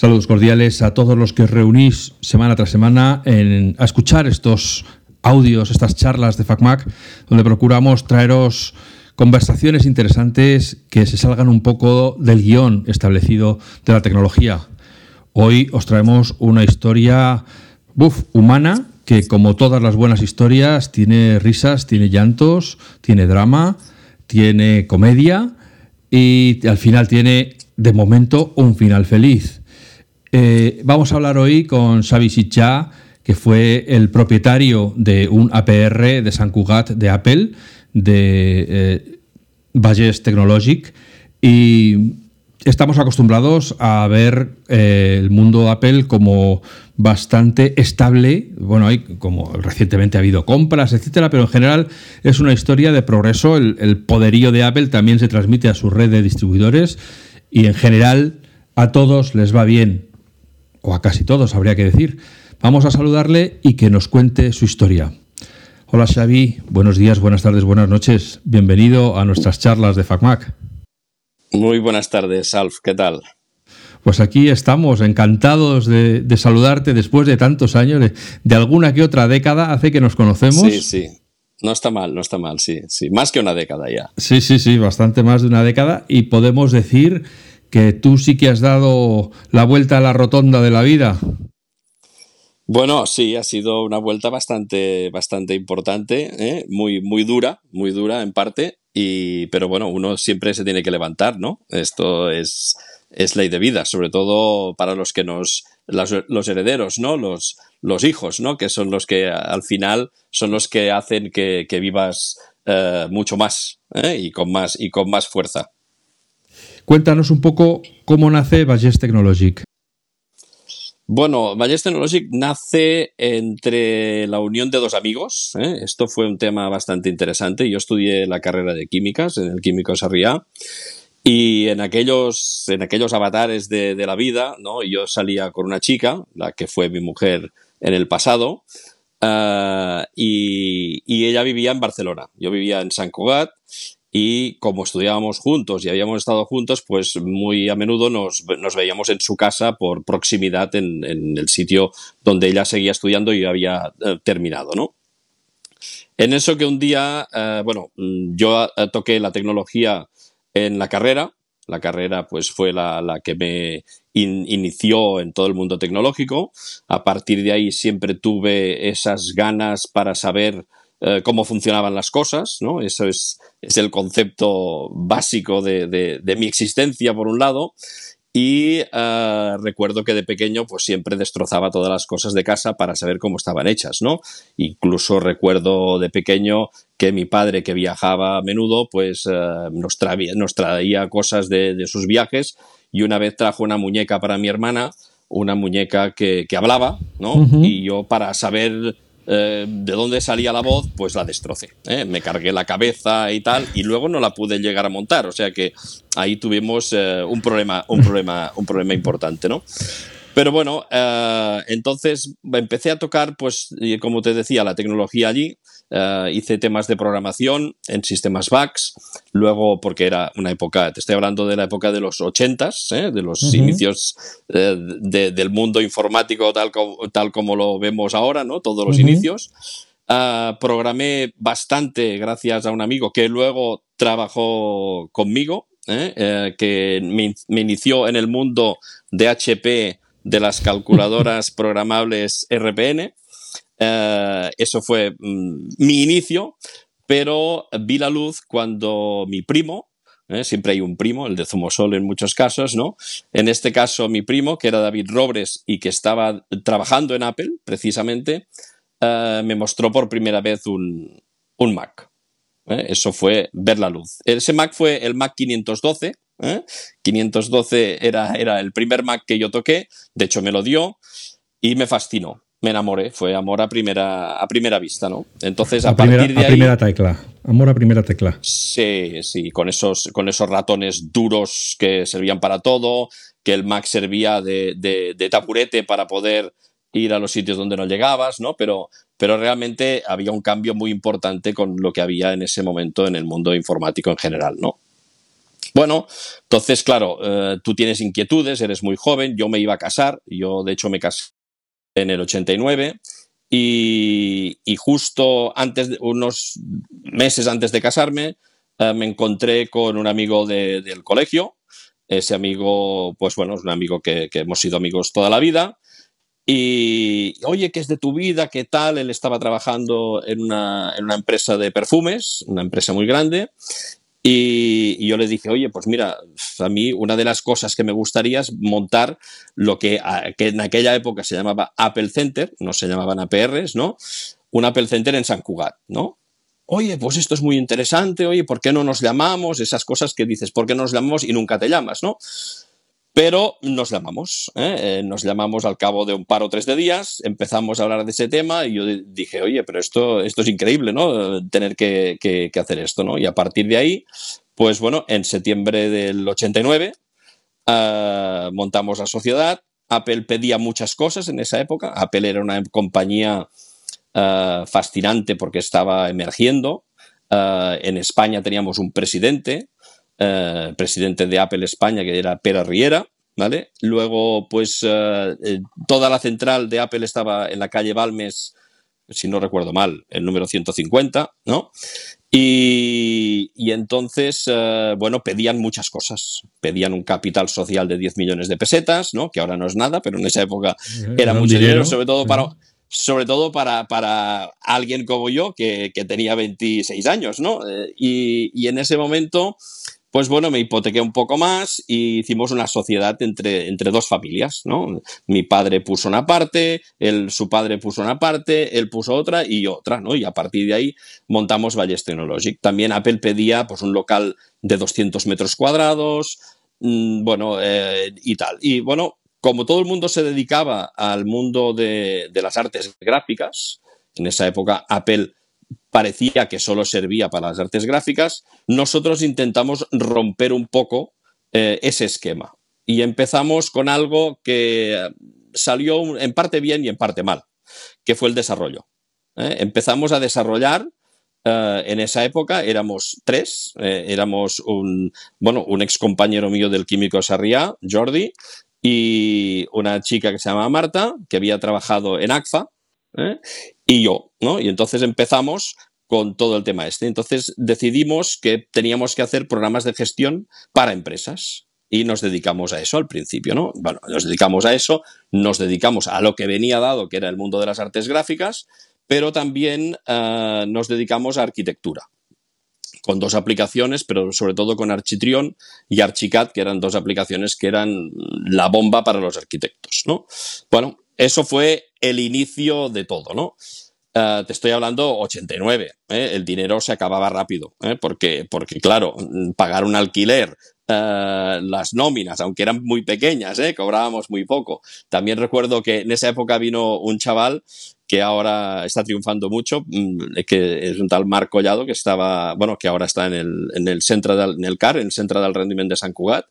Saludos cordiales a todos los que os reunís semana tras semana en, a escuchar estos audios, estas charlas de FacMac, donde procuramos traeros conversaciones interesantes que se salgan un poco del guion establecido de la tecnología. Hoy os traemos una historia humana que, como todas las buenas historias, tiene risas, tiene llantos, tiene drama, tiene comedia y al final tiene, de momento, un final feliz. Eh, vamos a hablar hoy con Xavi Sitcha, que fue el propietario de un APR de San Cugat de Apple, de eh, Bages Technologic, y estamos acostumbrados a ver eh, el mundo Apple como bastante estable. Bueno, hay como recientemente ha habido compras, etcétera, pero en general es una historia de progreso. el poderío de Apple también se transmite a su red de distribuidores y en general a todos les va bien o a casi todos habría que decir. Vamos a saludarle y que nos cuente su historia. Hola Xavi, buenos días, buenas tardes, buenas noches. Bienvenido a nuestras charlas de FacMac. Muy buenas tardes, Alf, ¿qué tal? Pues aquí estamos, encantados de, saludarte después de tantos años, de, alguna que otra década hace que nos conocemos. Sí, sí. No está mal, no está mal, sí, sí. Más que una década ya. Sí, sí, sí, bastante más de una década. Y podemos decir que tú sí que has dado la vuelta a la rotonda de la vida. Bueno, sí, ha sido una vuelta bastante, bastante importante, ¿eh? muy, muy dura, muy dura en parte, y, pero bueno, uno siempre se tiene que levantar, ¿no? Esto es, es ley de vida, sobre todo para los que nos, los, herederos, ¿no? Los, los hijos, ¿no? Que son los que al final son los que hacen que, vivas eh, mucho más ¿eh? y con más y con más fuerza. Cuéntanos un poco cómo nace Valles Technologic. Bueno, Valles Technologic nace entre la unión de dos amigos. ¿eh? Esto fue un tema bastante interesante. Yo estudié la carrera de químicas en el Químico Sarriá. Y en aquellos, en aquellos avatares de, la vida, ¿no? yo salía con una chica, la que fue mi mujer en el pasado, eh, y, y, ella vivía en Barcelona. Yo vivía en San Cugat y como estudiábamos juntos y habíamos estado juntos, pues muy a menudo nos, veíamos en su casa por proximidad en, el sitio donde ella seguía estudiando y había eh, terminado, ¿no? En eso que un día, eh, bueno, yo eh, toqué la tecnología en la carrera, la carrera pues fue la que me inició en todo el mundo tecnológico, a partir de ahí siempre tuve esas ganas para saber eh, cómo funcionaban las cosas, ¿no? Eso es, es el concepto básico de, de, mi existencia, por un lado. Y uh, recuerdo que de pequeño, pues siempre destrozaba todas las cosas de casa para saber cómo estaban hechas, ¿no? Incluso recuerdo de pequeño que mi padre, que viajaba a menudo, pues uh, nos, traía, nos, traía, cosas de, de, sus viajes y una vez trajo una muñeca para mi hermana, una muñeca que, que hablaba, ¿no? Uh -huh. Y yo para saber eh, de dónde salía la voz, pues la destrocé. ¿eh? Me cargué la cabeza y tal, y luego no la pude llegar a montar. O sea que ahí tuvimos eh, un, problema, un, problema, un problema importante, ¿no? Pero bueno, entonces empecé a tocar, pues, como te decía, la tecnología allí. Uh, hice temas de programación en sistemas VAX, luego porque era una época, te estoy hablando de la época de los 80 ¿eh? de los uh -huh. inicios eh, de, del mundo informático tal, tal como lo vemos ahora, ¿no? Todos los uh -huh. inicios. Uh, programé bastante gracias a un amigo que luego trabajó conmigo, ¿eh? que me, me inició en el mundo de HP de las calculadoras programables RPN. Uh, eso fue mm, mi inicio, pero vi la luz cuando mi primo, ¿eh? siempre hay un primo, el de Zumosol en muchos casos, ¿no? En este caso, mi primo, que era David Robres y que estaba trabajando en Apple, precisamente, uh, me mostró por primera vez un, un Mac. ¿eh? Eso fue ver la luz. Ese Mac fue el Mac 512. 512 era, era el primer Mac que yo toqué, de hecho me lo dio y me fascinó me enamoré, fue amor a primera, a primera vista, ¿no? Entonces, a, a primera, partir de a ahí, primera tecla. Amor a primera tecla. Sí, sí, con esos, con esos ratones duros que servían para todo, que el Mac servía de, de, de tapurete para poder ir a los sitios donde no llegabas, ¿no? Pero, pero realmente había un cambio muy importante con lo que había en ese momento en el mundo informático en general, ¿no? Bueno, entonces, claro, eh, tú tienes inquietudes, eres muy joven, yo me iba a casar, yo de hecho me casé en el 89 y, y justo antes, unos meses antes de casarme, eh, me encontré con un amigo de, del colegio. Ese amigo, pues bueno, es un amigo que, que hemos sido amigos toda la vida. Y, oye, ¿qué es de tu vida? ¿Qué tal? Él estaba trabajando en una, en una empresa de perfumes, una empresa muy grande. Y, yo le dije, oye, pues mira, a mí una de las cosas que me gustaría es montar lo que, que en aquella época se llamaba Apple Center, no se llamaban APRs, ¿no? Un Apple Center en San Cugat, ¿no? Oye, pues esto es muy interesante, oye, ¿por qué no nos llamamos? Esas cosas que dices, ¿por qué no nos llamamos y nunca te llamas, ¿no? Pero nos llamamos, ¿eh? Eh, nos llamamos al cabo de un par o tres de días, empezamos a hablar de ese tema y yo dije, oye, pero esto, esto es increíble, ¿no? Tener que, hacer esto, ¿no? Y a partir de ahí, pues bueno, en septiembre del 89 uh, eh, montamos la sociedad. Apple pedía muchas cosas en esa época. Apple era una compañía uh, fascinante porque estaba emergiendo. Uh, en España teníamos un presidente, eh, presidente de Apple España, que era Pera Riera, ¿vale? Luego, pues eh, eh, toda la central de Apple estaba en la calle Balmes, si no recuerdo mal, el número 150, ¿no? Y, y entonces, bueno, pedían muchas cosas. Pedían un capital social de 10 millones de pesetas, ¿no? Que ahora no es nada, pero en esa época era, mucho dinero, sobre todo para, sobre todo para, para alguien como yo, que, que, tenía 26 años, ¿no? Y, y en ese momento pues bueno, me hipotequé un poco más y hicimos una sociedad entre, entre dos familias, ¿no? Mi padre puso una parte, su padre puso una parte, él puso otra y otra, ¿no? Y a partir de ahí montamos Valles Technologic. También Apple pedía pues un local de 200 metros cuadrados, mmm, bueno, eh, y tal. Y bueno, como todo el mundo se dedicaba al mundo de, de las artes gráficas, en esa época Apple parecía que solo servía para las artes gráficas, nosotros intentamos romper un poco eh, ese esquema. Y empezamos con algo que salió en parte bien y en parte mal, que fue el desarrollo. ¿eh? Empezamos a desarrollar Uh, en esa época éramos tres, eh, éramos un, bueno, un ex compañero mío del químico Sarriá, Jordi, y una chica que se llama Marta, que había trabajado en ACFA, ¿eh? y yo, ¿no? Y entonces empezamos con todo el tema este. Entonces decidimos que teníamos que hacer programas de gestión para empresas y nos dedicamos a eso al principio, ¿no? Bueno, nos dedicamos a eso, nos dedicamos a lo que venía dado, que era el mundo de las artes gráficas, pero también uh, nos dedicamos a arquitectura con dos aplicaciones, pero sobre todo con Architrion y Archicad, que eran dos aplicaciones que eran la bomba para los arquitectos, ¿no? Bueno, eso fue el inicio de todo, ¿no? Uh, te estoy hablando 89, ¿eh? el dinero se acababa rápido, ¿eh? porque, porque claro, pagar un alquiler, uh, las nóminas, aunque eran muy pequeñas, ¿eh? cobrábamos muy poco. También recuerdo que en esa época vino un chaval que ahora está triunfando mucho, mm, que es un tal Marc Collado, que estaba, bueno, que ahora está en el, en el centro del, en el CAR, en el Centro del Rendimiento de San Cugat,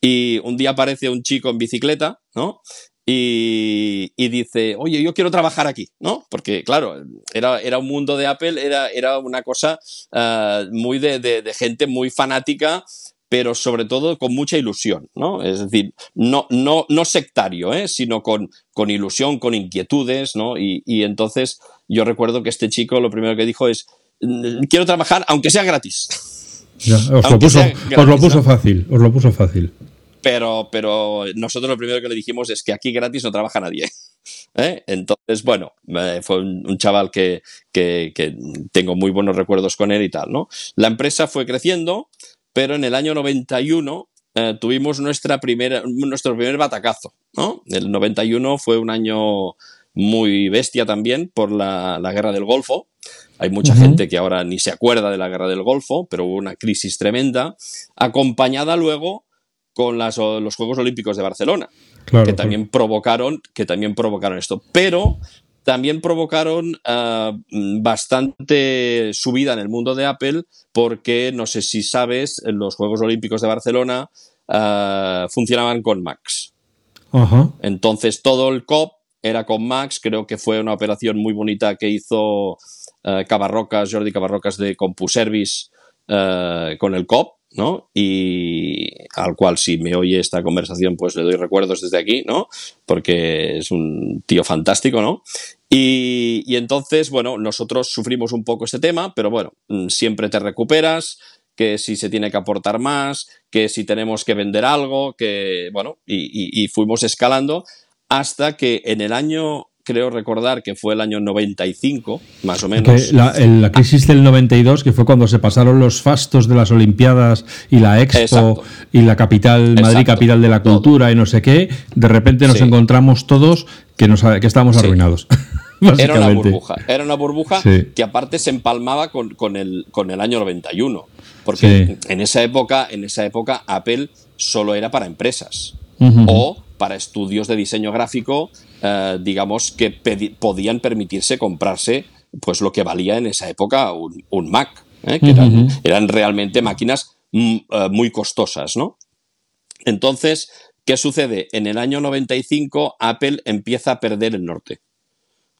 y un día aparece un chico en bicicleta, ¿no? Y, y, dice, oye, yo quiero trabajar aquí, ¿no? Porque, claro, era, era un mundo de Apple, era, era una cosa uh, muy de, de, de, gente muy fanática, pero sobre todo con mucha ilusión, ¿no? Es decir, no, no, no sectario, ¿eh? sino con, con ilusión, con inquietudes, ¿no? Y, y entonces yo recuerdo que este chico lo primero que dijo es, mm, quiero trabajar aunque sea gratis. Ya, os, lo puso, gratis, os lo puso ¿no? fácil, os lo puso fácil pero, pero nosotros lo primero que le dijimos es que aquí gratis no trabaja nadie. ¿Eh? Entonces, bueno, fue un, un chaval que, que, que, tengo muy buenos recuerdos con él y tal, ¿no? La empresa fue creciendo, pero en el año 91 eh, tuvimos nuestra primera, nuestro primer batacazo, ¿no? El 91 fue un año muy bestia también por la, la guerra del Golfo. Hay mucha uh -huh. gente que ahora ni se acuerda de la guerra del Golfo, pero hubo una crisis tremenda, acompañada luego con las, los Juegos Olímpicos de Barcelona, claro, que también claro. provocaron, que también provocaron esto. Pero también provocaron uh, bastante subida en el mundo de Apple, porque no sé si sabes, los Juegos Olímpicos de Barcelona uh, funcionaban con Max. Entonces todo el COP era con Max, creo que fue una operación muy bonita que hizo uh, Cabarrocas, Jordi Cabarrocas de CompuService con el COP, ¿no? Y al cual si me oye esta conversación, pues le doy recuerdos desde aquí, ¿no? Porque es un tío fantástico, ¿no? Y, y entonces, bueno, nosotros sufrimos un poco este tema, pero bueno, mm, siempre te recuperas, que si se tiene que aportar más, que si tenemos que vender algo, que bueno, y, y, fuimos escalando hasta que en el año creo recordar que fue el año 95, más o menos. La, la, crisis del 92, que fue cuando se pasaron los fastos de las Olimpiadas y la Expo y la capital, Madrid capital de la cultura y no sé qué, de repente nos encontramos todos que, nos, que estábamos arruinados. Era una burbuja, era una burbuja que aparte se empalmaba con, con, el, con el año 91. Porque en, esa época, en esa época Apple solo era para empresas. O para estudios de diseño gráfico, eh, digamos, que podían permitirse comprarse pues lo que valía en esa época un, Mac, ¿eh? que eran, realmente máquinas mm, eh, muy costosas, ¿no? Entonces, ¿qué sucede? En el año 95 Apple empieza a perder el norte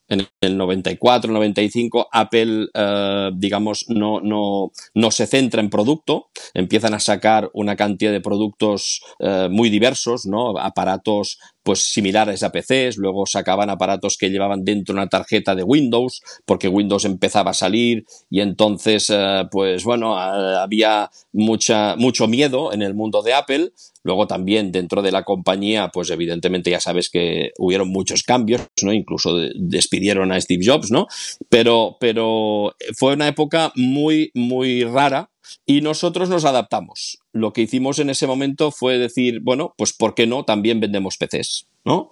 en el 94, 95, Apple, eh, digamos, no, no, no, se centra en producto, empiezan a sacar una cantidad de productos eh, muy diversos, ¿no? Aparatos pues similares a PCs, luego sacaban aparatos que llevaban dentro una tarjeta de Windows, porque Windows empezaba a salir y entonces, eh, pues bueno, había mucha, mucho miedo en el mundo de Apple. Luego también dentro de la compañía, pues evidentemente ya sabes que hubieron muchos cambios, ¿no? Incluso despidieron a Steve Jobs, ¿no? Pero, pero fue una época muy, muy rara y nosotros nos adaptamos. Lo que hicimos en ese momento fue decir, bueno, pues ¿por qué no? También vendemos PCs, ¿no?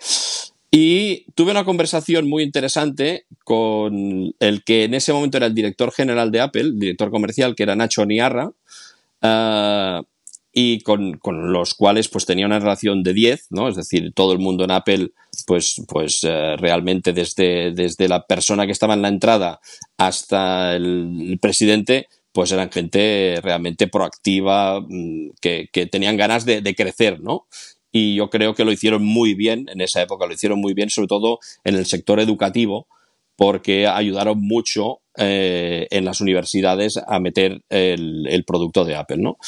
Y tuve una conversación muy interesante con el que en ese momento era el director general de Apple, director comercial, que era Nacho Niarra, eh, y con, los cuales pues tenía una relación de 10, ¿no? Es decir, todo el mundo en Apple, pues, pues eh, realmente desde, desde la persona que estaba en la entrada hasta el presidente, pues eran gente realmente proactiva, mm, que, tenían ganas de, crecer, ¿no? Y yo creo que lo hicieron muy bien en esa época, lo hicieron muy bien, sobre todo en el sector educativo, porque ayudaron mucho eh, en las universidades a meter el, producto de Apple, ¿no?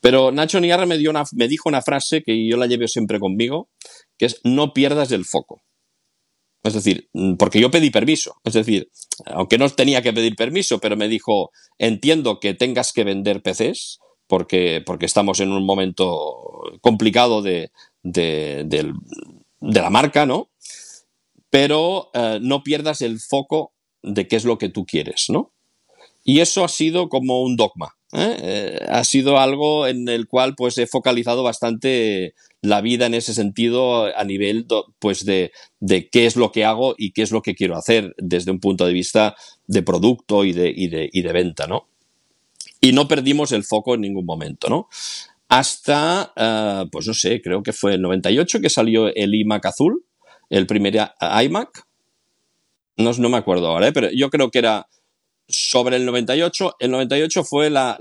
Pero Nacho Niarra me, dio me dijo una frase que yo la llevo siempre conmigo, que es no pierdas el foco. Es decir, mm, porque yo pedí permiso. Es decir, aunque no tenía que pedir permiso, pero me dijo, entiendo que tengas que vender PCs porque, porque estamos en un momento complicado de, de, la marca, ¿no? Pero eh, no pierdas el foco de qué es lo que tú quieres, ¿no? Y eso ha sido como un dogma. ¿eh? Eh, ha sido algo en el cual pues he focalizado bastante la vida en ese sentido a nivel pues de, de, qué es lo que hago y qué es lo que quiero hacer desde un punto de vista de producto y de, y de, y de venta, ¿no? Y no perdimos el foco en ningún momento, ¿no? Hasta, uh, pues no sé, creo que fue el 98 que salió el iMac azul, el primer iMac. No, no me acuerdo ahora, ¿eh? pero yo creo que era sobre el 98. El 98 fue la,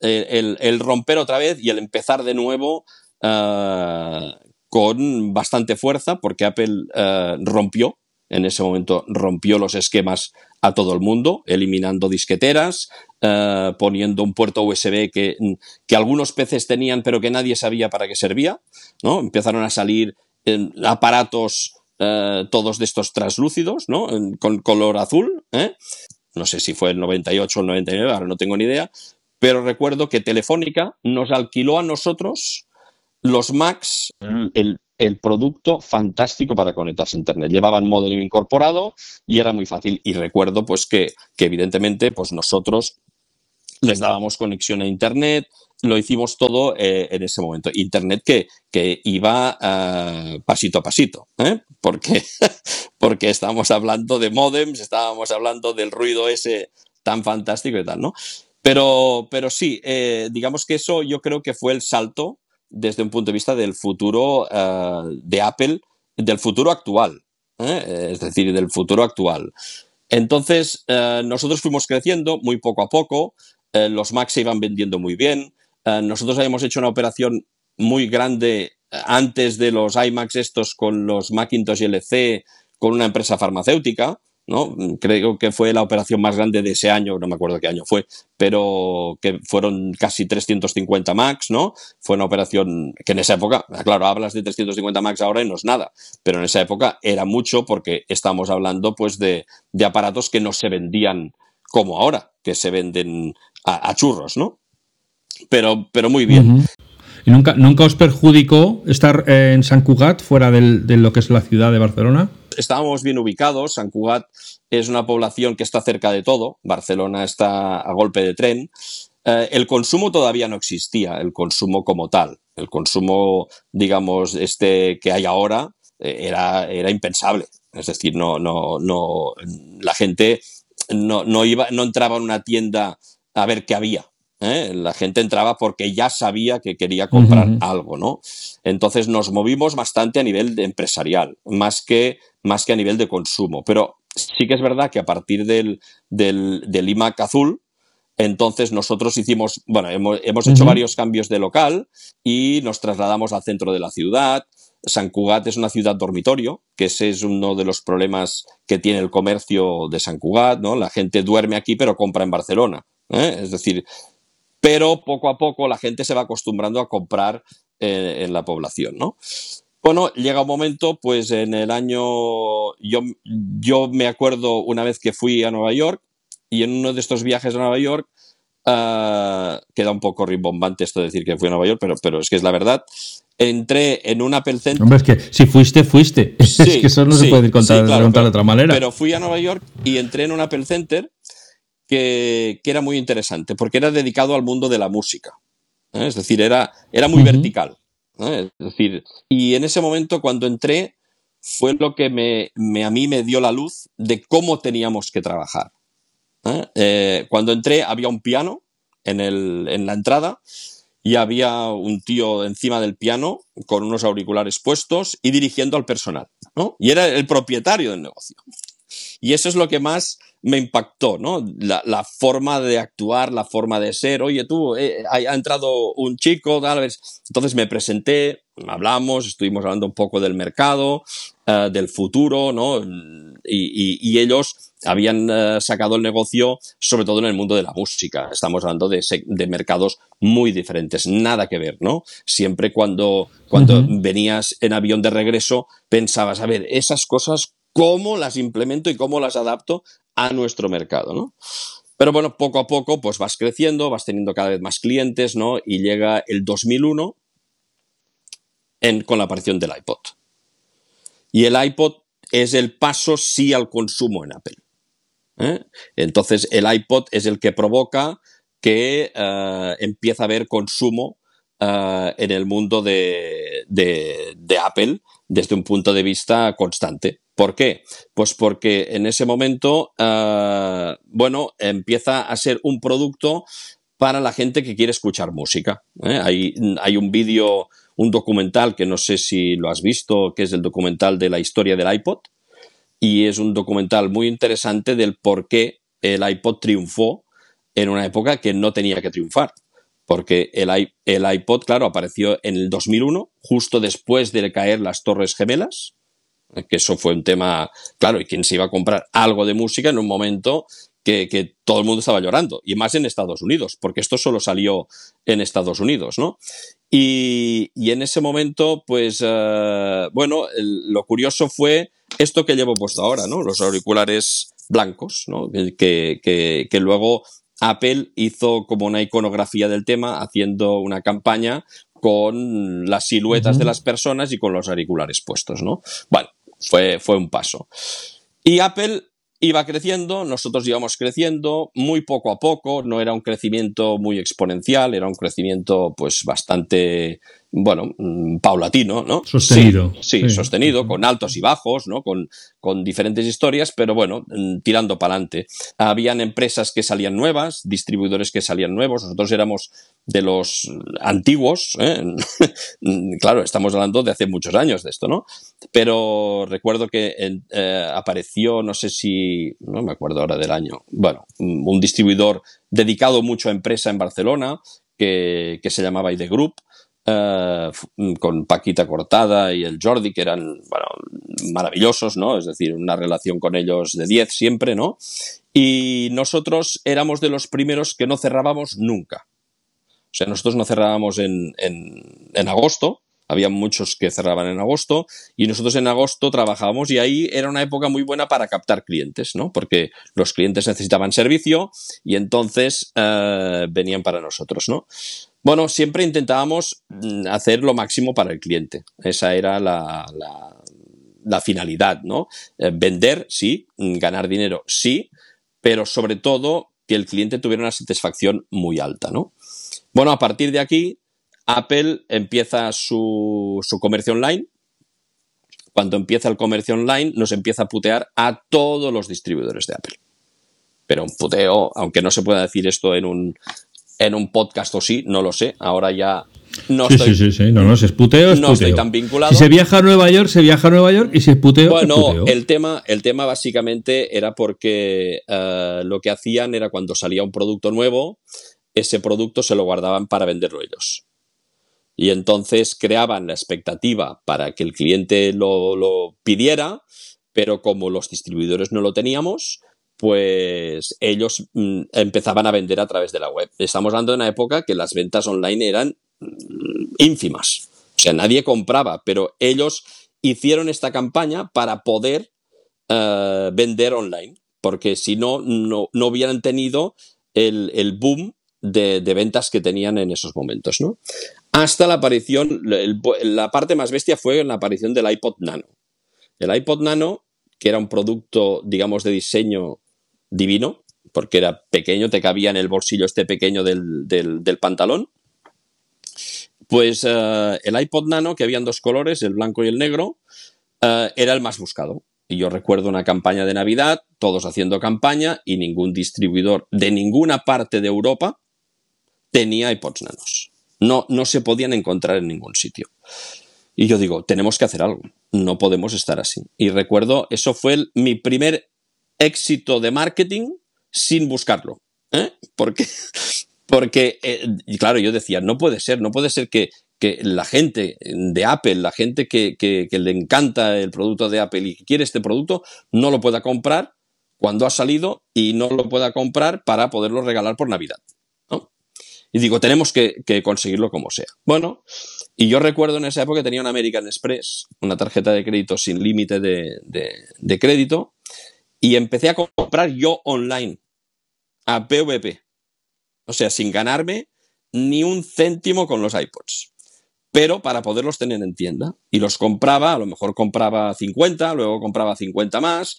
el, romper otra vez y el empezar de nuevo uh, con bastante fuerza, porque Apple uh, rompió, en ese momento rompió los esquemas a todo el mundo, eliminando disqueteras, uh, poniendo un puerto USB que, que, algunos PCs tenían, pero que nadie sabía para qué servía. ¿no? Empezaron a salir aparatos todos de estos translúcidos, ¿no? con color azul. ¿eh? No sé si fue el 98 o el 99, ahora no tengo ni idea, pero recuerdo que Telefónica nos alquiló a nosotros los Macs, mm. el, producto fantástico para conectarse a Internet. Llevaban modem incorporado y era muy fácil. Y recuerdo pues que, que evidentemente pues nosotros les dábamos conexión a Internet, lo hicimos todo eh, en ese momento. Internet que, que iba uh, pasito a pasito, ¿eh? porque, porque estábamos hablando de modems, estábamos hablando del ruido ese tan fantástico y tal, ¿no? Pero, pero sí, eh, digamos que eso yo creo que fue el salto desde un punto de vista del futuro de Apple, del futuro actual, es decir, del futuro actual. Entonces, nosotros fuimos creciendo muy poco a poco, los Macs se iban vendiendo muy bien, eh, nosotros habíamos hecho una operación muy grande eh, antes de los iMacs estos con los Macintosh LC con una empresa farmacéutica ¿no? Creo que fue la operación más grande de ese año, no me acuerdo qué año fue, pero que fueron casi 350 Max, ¿no? Fue una operación que en esa época, claro, hablas de 350 Max ahora y no es nada, pero en esa época era mucho porque estamos hablando pues de, aparatos que no se vendían como ahora, que se venden a, churros, ¿no? Pero, pero muy bien. ¿Y nunca, nunca os perjudicó estar en San Cugat, fuera de lo que es la ciudad de Barcelona? Estábamos bien ubicados. San Cugat es una población que está cerca de todo. Barcelona está a golpe de tren. Eh, el consumo todavía no existía, el consumo como tal. El consumo, digamos, este que hay ahora eh, era, era impensable. Es decir, no, no, no, la gente no, no, iba, no entraba en una tienda a ver qué había. ¿eh? La gente entraba porque ya sabía que quería comprar algo, ¿no? Entonces nos movimos bastante a nivel empresarial, más que, más que a nivel de consumo. Pero sí que es verdad que a partir del, del, IMAC azul, entonces nosotros hicimos, bueno, hemos, hecho varios cambios de local y nos trasladamos al centro de la ciudad. San Cugat es una ciudad dormitorio, que ese es uno de los problemas que tiene el comercio de San Cugat, ¿no? La gente duerme aquí pero compra en Barcelona. ¿eh? Es decir, pero poco a poco la gente se va acostumbrando a comprar eh, en la población, ¿no? Bueno, llega un momento, pues en el año, yo, yo me acuerdo una vez que fui a Nueva York y en uno de estos viajes a Nueva York, uh, queda un poco rimbombante esto de decir que fui a Nueva York, pero, pero es que es la verdad, entré en un Apple Center. Hombre, es que si fuiste, fuiste. es que eso no se puede contar, de otra manera. Pero fui a Nueva York y entré en un Apple Center que, era muy interesante, porque era dedicado al mundo de la música. ¿eh? Es decir, era, era muy vertical. Es decir, y en ese momento cuando entré fue lo que me, a mí me dio la luz de cómo teníamos que trabajar. ¿eh? cuando entré había un piano en, el, en la entrada y había un tío encima del piano con unos auriculares puestos y dirigiendo al personal. ¿no? Y era el propietario del negocio. Y eso es lo que más me impactó, ¿no? La, forma de actuar, la forma de ser. Oye, tú, eh, ha, entrado un chico, tal vez. Entonces me presenté, hablamos, estuvimos hablando un poco del mercado, eh, del futuro, ¿no? Y, ellos habían eh, sacado el negocio, sobre todo en el mundo de la música. Estamos hablando de, mercados muy diferentes, nada que ver, ¿no? Siempre cuando, cuando venías en avión de regreso, pensabas, a ver, esas cosas, cómo las implemento y cómo las adapto a nuestro mercado, ¿no? Pero bueno, poco a poco pues vas creciendo, vas teniendo cada vez más clientes, ¿no? Y llega el 2001 con la aparición del iPod. Y el iPod es el paso sí al consumo en Apple. ¿eh? Entonces el iPod es el que provoca que eh, empieza a haber consumo eh, en el mundo de, de Apple desde un punto de vista constante. ¿Por qué? Pues porque en ese momento, ah, bueno, empieza a ser un producto para la gente que quiere escuchar música. ¿eh? Hay, un vídeo, un documental que no sé si lo has visto, que es el documental de la historia del iPod. Y es un documental muy interesante del por qué el iPod triunfó en una época que no tenía que triunfar. Porque el, el iPod, claro, apareció en el 2001, justo después de caer las Torres Gemelas que eso fue un tema, claro, y quién se iba a comprar algo de música en un momento que, todo el mundo estaba llorando, y más en Estados Unidos, porque esto solo salió en Estados Unidos, ¿no? Y, en ese momento, pues, eh, bueno, lo curioso fue esto que llevo puesto ahora, ¿no? Los auriculares blancos, ¿no? Que, que, luego Apple hizo como una iconografía del tema, haciendo una campaña con las siluetas de las personas y con los auriculares puestos, ¿no? Bueno, fue, fue un paso. Y Apple iba creciendo, nosotros íbamos creciendo muy poco a poco, no era un crecimiento muy exponencial, era un crecimiento pues bastante bueno, mm, paulatino, ¿no? Sostenido. Sí, sostenido, con altos y bajos, ¿no? Con, con diferentes historias, pero bueno, mm, tirando para adelante. Habían empresas que salían nuevas, distribuidores que salían nuevos, nosotros éramos de los antiguos, ¿eh? claro, estamos hablando de hace muchos años de esto, ¿no? Pero recuerdo que eh, apareció, no sé si, no me acuerdo ahora del año, bueno, un distribuidor dedicado mucho a empresa en Barcelona, que, que se llamaba ID Group, eh, con Paquita Cortada y el Jordi, que eran bueno, maravillosos, ¿no? Es decir, una relación con ellos de 10 siempre, ¿no? Y nosotros éramos de los primeros que no cerrábamos nunca. O sea, nosotros no cerrábamos en, en agosto, había muchos que cerraban en agosto y nosotros en agosto trabajábamos y ahí era una época muy buena para captar clientes, ¿no? Porque los clientes necesitaban servicio y entonces eh, venían para nosotros, ¿no? Bueno, siempre intentábamos mm, hacer lo máximo para el cliente. Esa era la, la, finalidad, ¿no? Eh, vender, sí, ganar dinero, sí, pero sobre todo que el cliente tuviera una satisfacción muy alta, ¿no? Bueno, a partir de aquí Apple empieza su, comercio online. Cuando empieza el comercio online, nos empieza a putear a todos los distribuidores de Apple. Pero un puteo, aunque no se pueda decir esto en un, en un podcast o sí, no lo sé. Ahora ya no sí, sí, sí, sí, no, no, si es puteo, es no estoy tan vinculado. Si se viaja a Nueva York, se viaja a Nueva York y si es puteo, bueno, el tema, el tema básicamente era porque eh, lo que hacían era cuando salía un producto nuevo, ese producto se lo guardaban para venderlo ellos. Y entonces creaban la expectativa para que el cliente lo, pidiera, pero como los distribuidores no lo teníamos, pues ellos mm, empezaban a vender a través de la web. Estamos hablando de una época que las ventas online eran mm, ínfimas. O sea, nadie compraba, pero ellos hicieron esta campaña para poder eh, vender online, porque si no, no, hubieran tenido el, el boom de, de, ventas que tenían en esos momentos, ¿no? Hasta la aparición, la parte más bestia fue en la aparición del iPod Nano. El iPod Nano, que era un producto, digamos, de diseño divino, porque era pequeño, te cabía en el bolsillo este pequeño del, pantalón. Pues eh, el iPod Nano, que habían dos colores, el blanco y el negro, eh, era el más buscado. Y yo recuerdo una campaña de Navidad, todos haciendo campaña y ningún distribuidor de ninguna parte de Europa tenía iPods nanos. No, no se podían encontrar en ningún sitio. Y yo digo, tenemos que hacer algo, no podemos estar así. Y recuerdo, eso fue mi primer éxito de marketing sin buscarlo. ¿eh? Porque, porque eh, claro, yo decía, no puede ser, no puede ser que, la gente de Apple, la gente que, que, le encanta el producto de Apple y que quiere este producto, no lo pueda comprar cuando ha salido y no lo pueda comprar para poderlo regalar por Navidad. Y digo, tenemos que, conseguirlo como sea. Bueno, y yo recuerdo en esa época que tenía una American Express, una tarjeta de crédito sin límite de, crédito, y empecé a comprar yo online, a PVP. O sea, sin ganarme ni un céntimo con los iPods. Pero para poderlos tener en tienda. Y los compraba, a lo mejor compraba 50, luego compraba 50 más.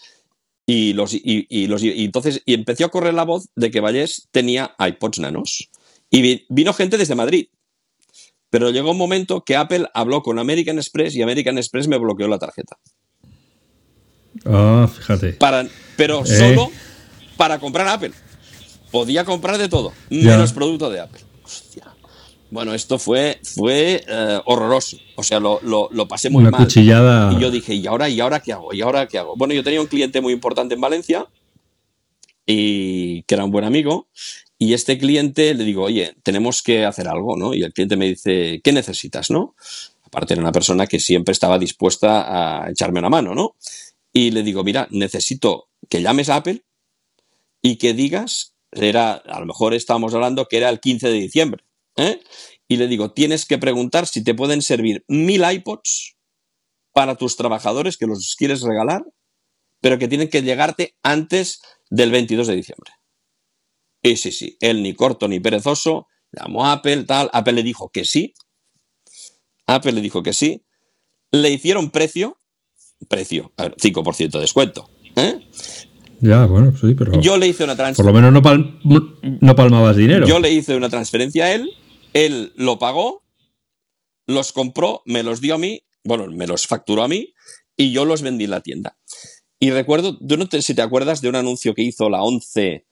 Y, los, y, los, y entonces y empezó a correr la voz de que Vallés tenía iPods nanos. Y vino gente desde Madrid. Pero llegó un momento que Apple habló con American Express y American Express me bloqueó la tarjeta. Ah, fíjate. Para, pero eh. solo para comprar Apple. Podía comprar de todo, menos producto de Apple. Hostia. Bueno, esto fue, fue eh, horroroso. O sea, lo, pasé muy mal. Y yo dije, ¿y ahora, ¿y ahora qué hago? ¿Y ahora qué hago? Bueno, yo tenía un cliente muy importante en Valencia y que era un buen amigo y este cliente le digo, oye, tenemos que hacer algo, ¿no? Y el cliente me dice, ¿qué necesitas, no? Aparte era una persona que siempre estaba dispuesta a echarme una mano, ¿no? Y le digo, mira, necesito que llames a Apple y que digas, era, a lo mejor estábamos hablando que era el 15 de diciembre, ¿eh? Y le digo, tienes que preguntar si te pueden servir mil iPods para tus trabajadores que los quieres regalar, pero que tienen que llegarte antes del 22 de diciembre. Sí, sí, sí. Él ni corto ni perezoso. Llamó a Apple, tal. Apple le dijo que sí. Apple le dijo que sí. Le hicieron precio. Precio. A ver, 5% de descuento. ¿eh? Ya, bueno, sí, pero. Yo le hice una transferencia. Por lo menos no, no palmabas dinero. Yo le hice una transferencia a él. Él lo pagó. Los compró, me los dio a mí. Bueno, me los facturó a mí. Y yo los vendí en la tienda. Y recuerdo, tú no si te acuerdas de un anuncio que hizo la 11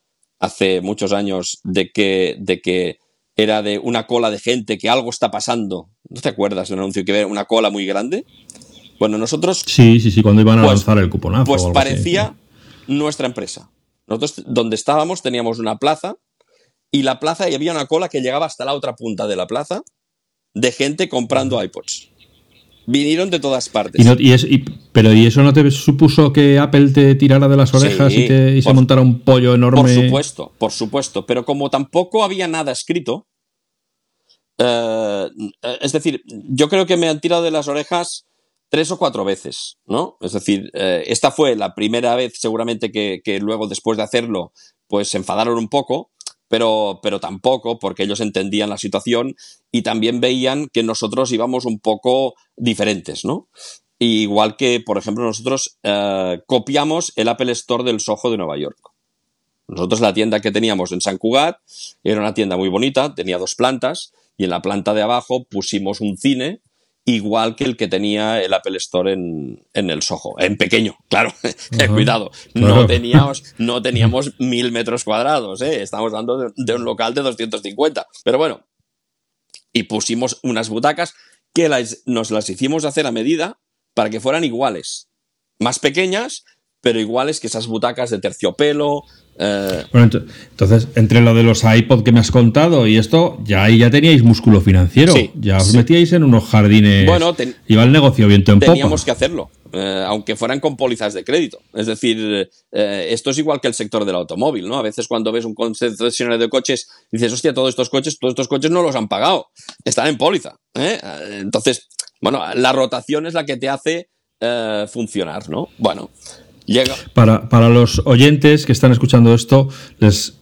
hace muchos años de que, de que era de una cola de gente, que algo está pasando. ¿No te acuerdas de un anuncio que era una cola muy grande? Bueno, nosotros... Sí, sí, sí, cuando iban a pues, lanzar el cuponazo. Pues parecía nuestra empresa. Nosotros donde estábamos teníamos una plaza y la plaza y había una cola que llegaba hasta la otra punta de la plaza de gente comprando iPods. Vinieron de todas partes. pero ¿y eso no te supuso que Apple te tirara de las orejas y, se montara un pollo enorme? Por supuesto, por supuesto. Pero como tampoco había nada escrito, eh, es decir, yo creo que me han tirado de las orejas tres o cuatro veces, ¿no? Es decir, eh, esta fue la primera vez seguramente que, que, luego después de hacerlo, pues se enfadaron un poco, pero, pero tampoco porque ellos entendían la situación y también veían que nosotros íbamos un poco diferentes, ¿no? igual que, por ejemplo, nosotros eh, copiamos el Apple Store del Soho de Nueva York. Nosotros la tienda que teníamos en San Cugat era una tienda muy bonita, tenía dos plantas y en la planta de abajo pusimos un cine igual que el que tenía el Apple Store en, el Soho, en pequeño, claro, cuidado, no teníamos, no teníamos mil metros cuadrados, ¿eh? estamos hablando de, un local de 250, pero bueno, y pusimos unas butacas que nos las hicimos hacer a medida para que fueran iguales, más pequeñas, pero iguales que esas butacas de terciopelo, eh, bueno, entonces, entre lo de los iPod que me has contado y esto, ya ahí ya teníais músculo financiero. ya os metíais en unos jardines. Bueno, iba el negocio viento en Teníamos que hacerlo, eh, aunque fueran con pólizas de crédito. Es decir, eh, esto es igual que el sector del automóvil, ¿no? A veces cuando ves un concesionario de coches, dices, hostia, todos estos coches, todos estos coches no los han pagado, están en póliza. Entonces, bueno, la rotación es la que te hace funcionar, ¿no? Bueno. Para, para los oyentes que están escuchando esto, les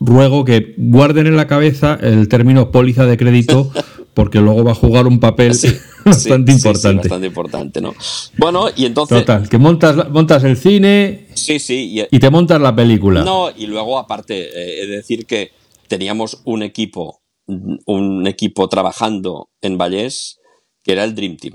ruego que guarden en la cabeza el término póliza de crédito porque luego va a jugar un papel bastante importante. bastante importante, ¿no? Bueno, y entonces... Total, que montas, montas el cine sí, sí, y, te montas la película. No, y luego aparte, eh, he de decir que teníamos un equipo, un equipo trabajando en Vallés que era el Dream Team.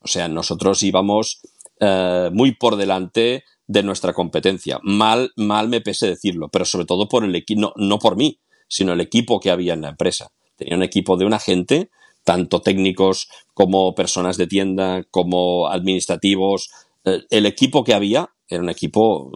O sea, nosotros íbamos eh, muy por delante de nuestra competencia. Mal, mal me pese decirlo, pero sobre todo por el equipo, no, por mí, sino el equipo que había en la empresa. Tenía un equipo de una gente, tanto técnicos como personas de tienda, como administrativos. Eh, el equipo que había era un equipo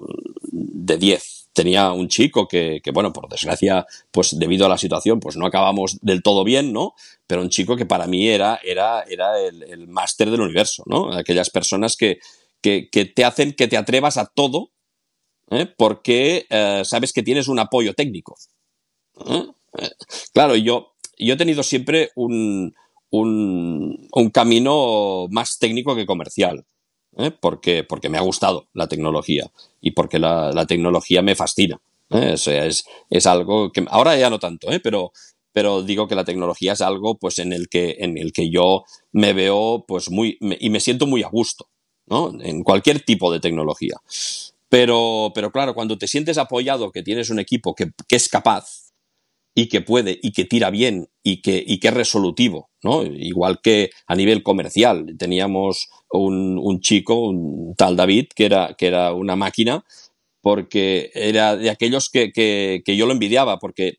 de 10. Tenía un chico que, que, bueno, por desgracia, pues debido a la situación, pues no acabamos del todo bien, ¿no? pero un chico que para mí era, era, era el, máster del universo, ¿no? Aquellas personas que, que, te hacen que te atrevas a todo ¿eh? porque eh, sabes que tienes un apoyo técnico. ¿eh? Claro, yo, yo he tenido siempre un, un, un camino más técnico que comercial. Porque, porque me ha gustado la tecnología y porque la, la tecnología me fascina. O sea, es, es, algo que ahora ya no tanto, pero, pero digo que la tecnología es algo pues en el que, en el que yo me veo pues muy, y me siento muy a gusto, ¿no? En cualquier tipo de tecnología. Pero, pero claro, cuando te sientes apoyado, que tienes un equipo que, que es capaz y que puede y que tira bien y que, y que es resolutivo, ¿no? Igual que a nivel comercial. Teníamos un, un chico, un tal David, que era, que era una máquina porque era de aquellos que, que, que yo lo envidiaba, porque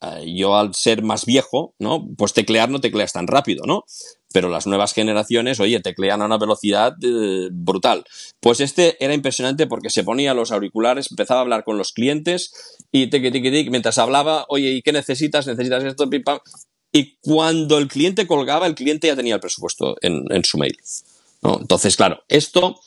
eh, yo al ser más viejo, ¿no? Pues teclear no tecleas tan rápido, ¿no? Pero las nuevas generaciones, oye, teclean a una velocidad eh, brutal. Pues este era impresionante porque se ponía los auriculares, empezaba a hablar con los clientes y tic, tic, tic, mientras hablaba, oye, ¿y qué necesitas? ¿Necesitas esto? Y cuando el cliente colgaba, el cliente ya tenía el presupuesto en, en su mail. Entonces, claro, esto,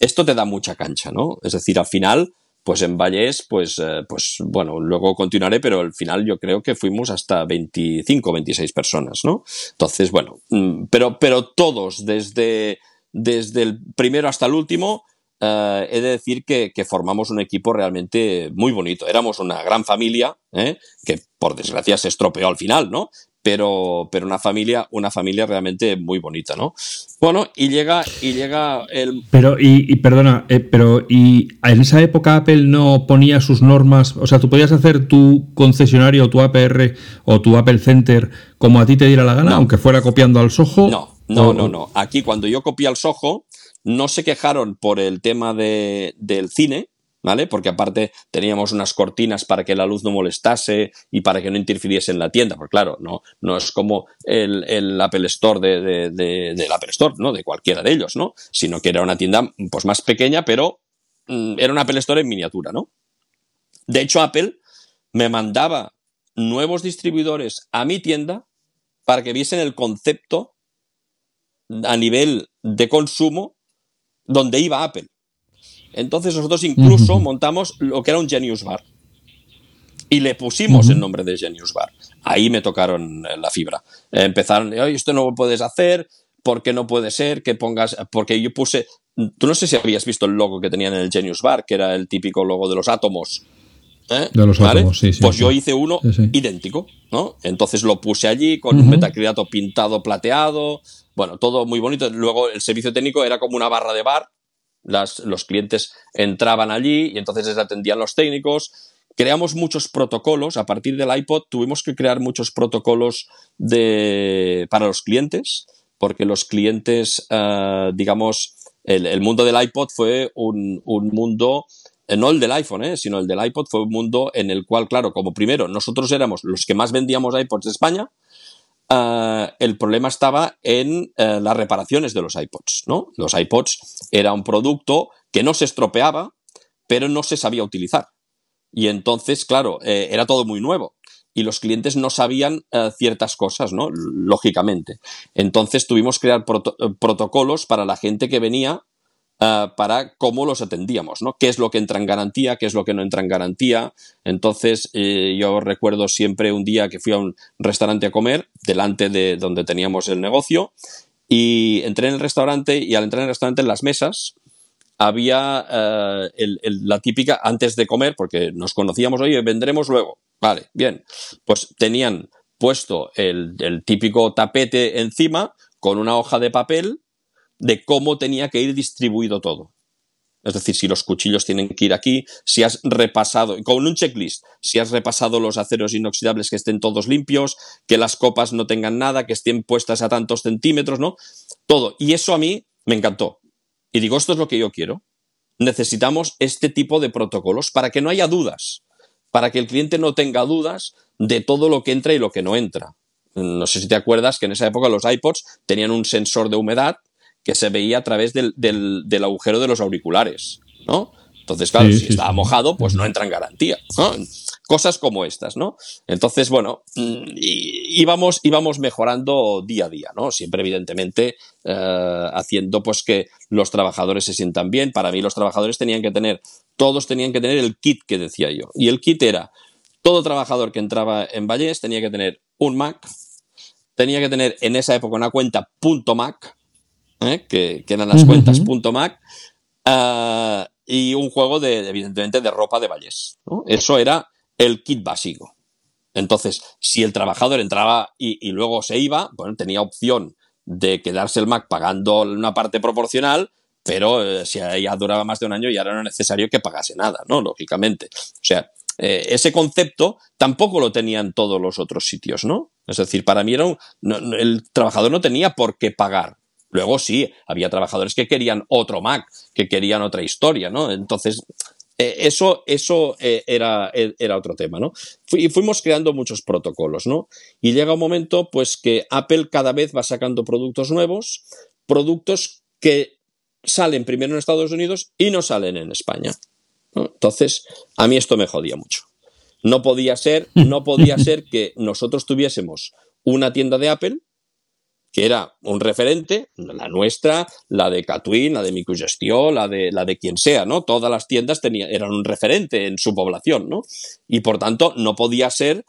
esto te da mucha cancha, ¿no? Es decir, al final, pues en Vallés, pues, eh, pues bueno, luego continuaré, pero al final yo creo que fuimos hasta 25, 26 personas, ¿no? Entonces, bueno, mm, pero, pero todos, desde, desde el primero hasta el último, eh, he de decir que, que, formamos un equipo realmente muy bonito. Éramos una gran familia, ¿eh? que por desgracia se estropeó al final, ¿no? Pero, pero una familia, una familia realmente muy bonita, ¿no? Bueno, y llega, y llega el. Pero, y, perdona, eh, pero y en esa época Apple no ponía sus normas, o sea, tú podías hacer tu concesionario, tu APR o tu Apple Center como a ti te diera la gana, aunque fuera copiando al Soho. No, no, no, no. Aquí cuando yo copié al Soho, no se quejaron por el tema de, del cine, ¿vale? Porque aparte teníamos unas cortinas para que la luz no molestase y para que no interfiriese en la tienda, porque claro, no, no es como el, Apple Store de, del Apple Store, ¿no? De cualquiera de ellos, ¿no? Sino que era una tienda pues más pequeña, pero mm, era un Apple Store en miniatura, ¿no? De hecho, Apple me mandaba nuevos distribuidores a mi tienda para que viesen el concepto a nivel de consumo donde iba Apple. Entonces nosotros incluso montamos lo que era un Genius Bar. Y le pusimos el nombre de Genius Bar. Ahí me tocaron eh, la fibra. Empezaron, esto no lo puedes hacer, ¿por qué no puede ser que pongas? Porque yo puse, tú no sé si habías visto el logo que tenían en el Genius Bar, que era el típico logo de los átomos. ¿eh? De los átomos, sí, sí. Pues yo hice uno idéntico, ¿no? Entonces lo puse allí con un metacrilato pintado plateado, bueno, todo muy bonito. Luego el servicio técnico era como una barra de bar, las, los clientes entraban allí y entonces les atendían los técnicos. Creamos muchos protocolos, a partir del iPod tuvimos que crear muchos protocolos de, para los clientes, porque los clientes, eh, digamos, el, mundo del iPod fue un, un mundo eh, no el del iPhone, eh, sino el del iPod, fue un mundo en el cual, claro, como primero nosotros éramos los que más vendíamos iPods de España, eh, el problema estaba en las reparaciones de los iPods, ¿no? Los iPods era un producto que no se estropeaba, pero no se sabía utilizar. Y entonces, claro, era todo muy nuevo. Y los clientes no sabían ciertas cosas, ¿no? Lógicamente. Entonces tuvimos que crear protocolos para la gente que venía eh, para cómo los atendíamos, ¿no? ¿Qué es lo que entra en garantía? ¿Qué es lo que no entra en garantía? Entonces, eh, yo recuerdo siempre un día que fui a un restaurante a comer, delante de donde teníamos el negocio, y entré en el restaurante y al entrar en el restaurante en las mesas había eh, la típica antes de comer, porque nos conocíamos, oye, vendremos luego. Vale, bien. Pues tenían puesto el típico tapete encima con una hoja de papel de cómo tenía que ir distribuido todo. Es decir, si los cuchillos tienen que ir aquí, si has repasado, con un checklist, si has repasado los aceros inoxidables que estén todos limpios, que las copas no tengan nada, que estén puestas a tantos centímetros, ¿no? Todo. Y eso a mí me encantó. Y digo, esto es lo que yo quiero. Necesitamos este tipo de protocolos para que no haya dudas, para que el cliente no tenga dudas de todo lo que entra y lo que no entra. No sé si te acuerdas que en esa época los iPods tenían un sensor de humedad que se veía a través del, del, agujero de los auriculares, ¿no? Entonces, claro, si estaba mojado, pues no entra en garantía. Cosas como estas, ¿no? Entonces, bueno, mm, íbamos, íbamos mejorando día a día, ¿no? Siempre, evidentemente, eh, haciendo pues que los trabajadores se sientan bien. Para mí, los trabajadores tenían que tener, todos tenían que tener el kit que decía yo. Y el kit era, todo trabajador que entraba en Vallés tenía que tener un Mac, tenía que tener en esa época una cuenta .mac, ¿eh? que, eran las cuentas .mac, ah, y un juego de, evidentemente, de ropa de Valles. Eso era el kit básico. Entonces, si el trabajador entraba y, luego se iba, bueno, tenía opción de quedarse el Mac pagando una parte proporcional, pero eh, si ya duraba más de un año ya era necesario que pagase nada, ¿no? Lógicamente. O sea, eh, ese concepto tampoco lo tenían todos los otros sitios, ¿no? Es decir, para mí era un, el trabajador no tenía por qué pagar Luego sí, había trabajadores que querían otro Mac, que querían otra historia, ¿no? Entonces, eh, eso, eso eh, era, eh, era, otro tema, ¿no? y fuimos creando muchos protocolos, ¿no? Y llega un momento, pues, que Apple cada vez va sacando productos nuevos, productos que salen primero en Estados Unidos y no salen en España. Entonces, a mí esto me jodía mucho. No podía ser, no podía ser que nosotros tuviésemos una tienda de Apple que era un referente, la nuestra, la de Catwin, la de Microgestión, la de, la de quien sea, ¿no? Todas las tiendas eran un referente en su población, ¿no? Y por tanto, no podía ser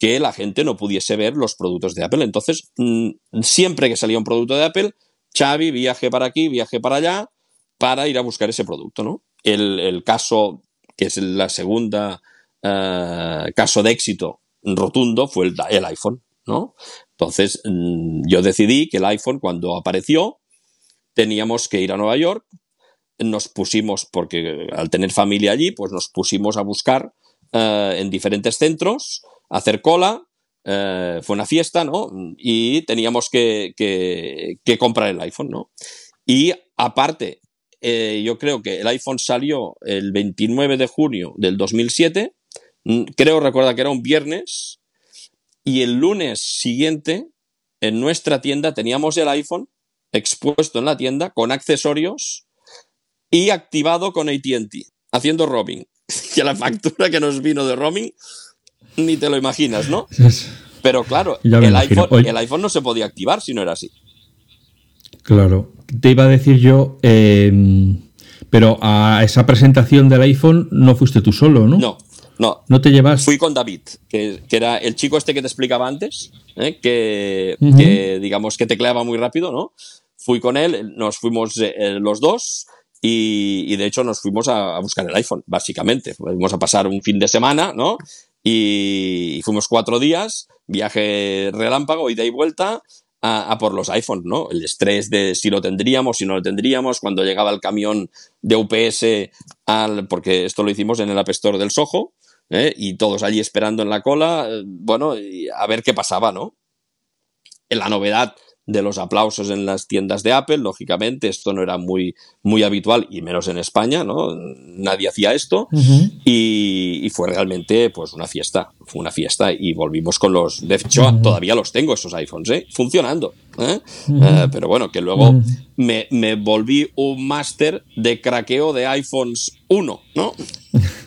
que la gente no pudiese ver los productos de Apple. Entonces, mm, siempre que salía un producto de Apple, Xavi viaje para aquí, viaje para allá, para ir a buscar ese producto, ¿no? El, caso, que es la segunda eh, caso de éxito rotundo, fue el, el iPhone, ¿no? Entonces, mm, yo decidí que el iPhone, cuando apareció, teníamos que ir a Nueva York, nos pusimos, porque al tener familia allí, pues nos pusimos a buscar eh, en diferentes centros, hacer cola, eh, fue una fiesta, ¿no? Y teníamos que, que, comprar el iPhone, ¿no? Y aparte, eh, yo creo que el iPhone salió el 29 de junio del 2007, mm, creo recuerda que era un viernes, y el lunes siguiente, en nuestra tienda, teníamos el iPhone expuesto en la tienda con accesorios y activado con ATT, haciendo roaming. Que la factura que nos vino de roaming, ni te lo imaginas, ¿no? Pero claro, el iPhone, el iPhone no se podía activar si no era así. Claro. Te iba a decir yo, eh, pero a esa presentación del iPhone no fuiste tú solo, ¿no? No, no. No te llevas. Fui con David, que, que era el chico este que te explicaba antes, ¿eh? que, Ujú. que, digamos que tecleaba muy rápido, ¿no? Fui con él, nos fuimos eh, eh, los dos y, y de hecho nos fuimos a, a buscar el iPhone, básicamente. Fuimos a pasar un fin de semana, ¿no? Y, y fuimos cuatro días, viaje relámpago, ida y vuelta. A, a por los iPhones, ¿no? El estrés de si lo tendríamos, si no lo tendríamos, cuando llegaba el camión de UPS al, porque esto lo hicimos en el App Store del Soho, ¿eh? y todos allí esperando en la cola, eh, bueno, a ver qué pasaba, ¿no? En la novedad de los aplausos en las tiendas de Apple, lógicamente, esto no era muy, muy habitual, y menos en España, ¿no? Nadie hacía esto, y, y fue realmente pues una fiesta, fue una fiesta, y volvimos con los, de hecho, todavía los tengo esos iPhones, ¿eh? Funcionando, ¿eh? Pero bueno, que luego me, me volví un máster de craqueo de iPhones 1, ¿no?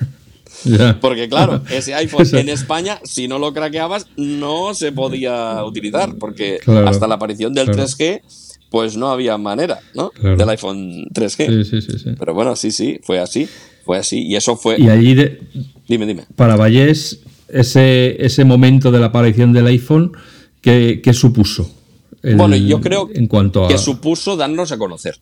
Porque claro, ese iPhone en España, si no lo craqueabas, no se podía utilizar, porque Claro, hasta la aparición del claro. 3G, pues no había manera, ¿no? Claro. Del iPhone 3G. Sí, sí, sí, sí. Pero bueno, sí, sí, fue así, fue así. Y eso fue... Y allí, de- Dime, dime. para Vallés, ese, ese momento de la aparición del iPhone, ¿qué, qué supuso? El- Bueno, yo creo en cuanto a, que supuso darnos a conocer.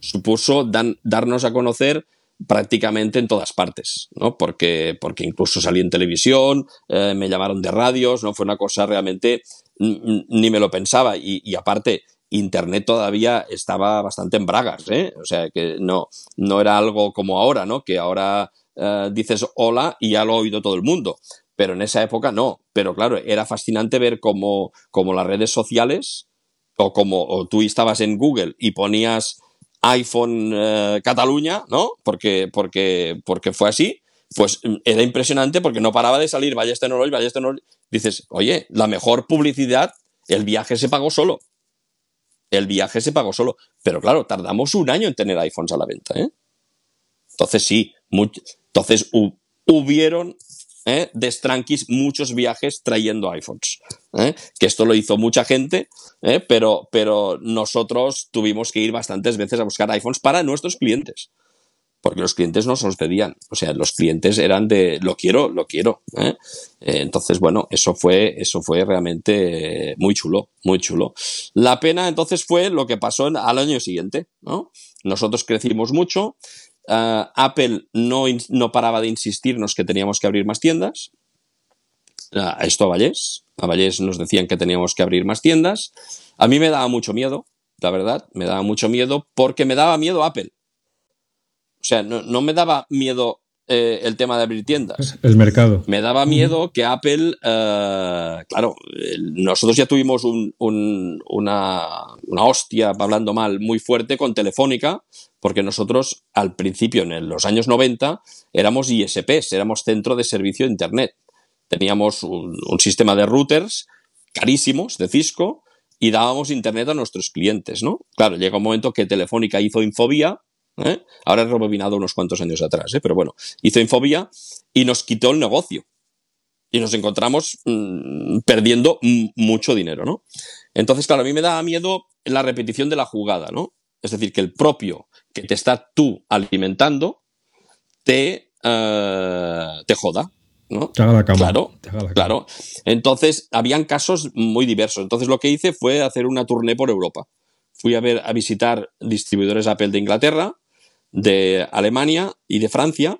Supuso dan- darnos a conocer prácticamente en todas partes, ¿no? Porque, porque incluso salí en televisión, eh, me llamaron de radios, ¿no? Fue una cosa realmente, ni me lo pensaba. Y, y aparte, Internet todavía estaba bastante en bragas, ¿eh? O sea, que no, no era algo como ahora, ¿no? Que ahora eh, dices hola y ya lo ha oído todo el mundo. Pero en esa época no. Pero claro, era fascinante ver cómo, cómo las redes sociales o como o tú estabas en Google y ponías iPhone eh, Cataluña, ¿no? Porque, porque, porque fue así, pues mm, era impresionante porque no paraba de salir Ballester Norol, Ballester Norol. Dices, oye, la mejor publicidad, el viaje se pagó solo. El viaje se pagó solo. Pero claro, tardamos un año en tener iPhones a la venta, ¿eh? Entonces sí, entonces hu- hubieron ¿eh? destranquis muchos viajes trayendo iPhones. ¿eh? Que esto lo hizo mucha gente, ¿eh? pero, pero nosotros tuvimos que ir bastantes veces a buscar iPhones para nuestros clientes. Porque los clientes no se los pedían. O sea, los clientes eran de lo quiero, lo quiero. ¿eh? Entonces, bueno, eso fue, eso fue realmente muy chulo, muy chulo. La pena entonces fue lo que pasó al año siguiente, ¿no? Nosotros crecimos mucho. Ah, Apple no, no paraba de insistirnos que teníamos que abrir más tiendas. Ah, esto a Vallés. A Vallés nos decían que teníamos que abrir más tiendas. A mí me daba mucho miedo, la verdad. Me daba mucho miedo porque me daba miedo Apple. O sea, no, no me daba miedo eh, el tema de abrir tiendas. el mercado. Me daba miedo que Apple, eh, claro, nosotros ya tuvimos un- un- una, una hostia, hablando mal, muy fuerte con Telefónica, porque nosotros al principio, en los años 90, éramos ISPs, éramos centro de servicio de Internet. Teníamos un, sistema de routers carísimos de Cisco y dábamos Internet a nuestros clientes, ¿no? Claro, llega un momento que Telefónica hizo Infobía, ¿eh? ahora he rebobinado unos cuantos años atrás, ¿eh? pero bueno, hizo Infobía y nos quitó el negocio. Y nos encontramos mm, perdiendo mucho dinero, ¿no? Entonces, claro, a mí me daba miedo la repetición de la jugada, ¿no? Es decir, que el propio que te está tú alimentando te, eh, te joda, ¿no? Te haga la cama. Claro, Te haga la cama. Claro. Entonces, habían casos muy diversos. Entonces, lo que hice fue hacer una tournée por Europa. Fui a ver, a visitar distribuidores Apple de Inglaterra, de Alemania y de Francia.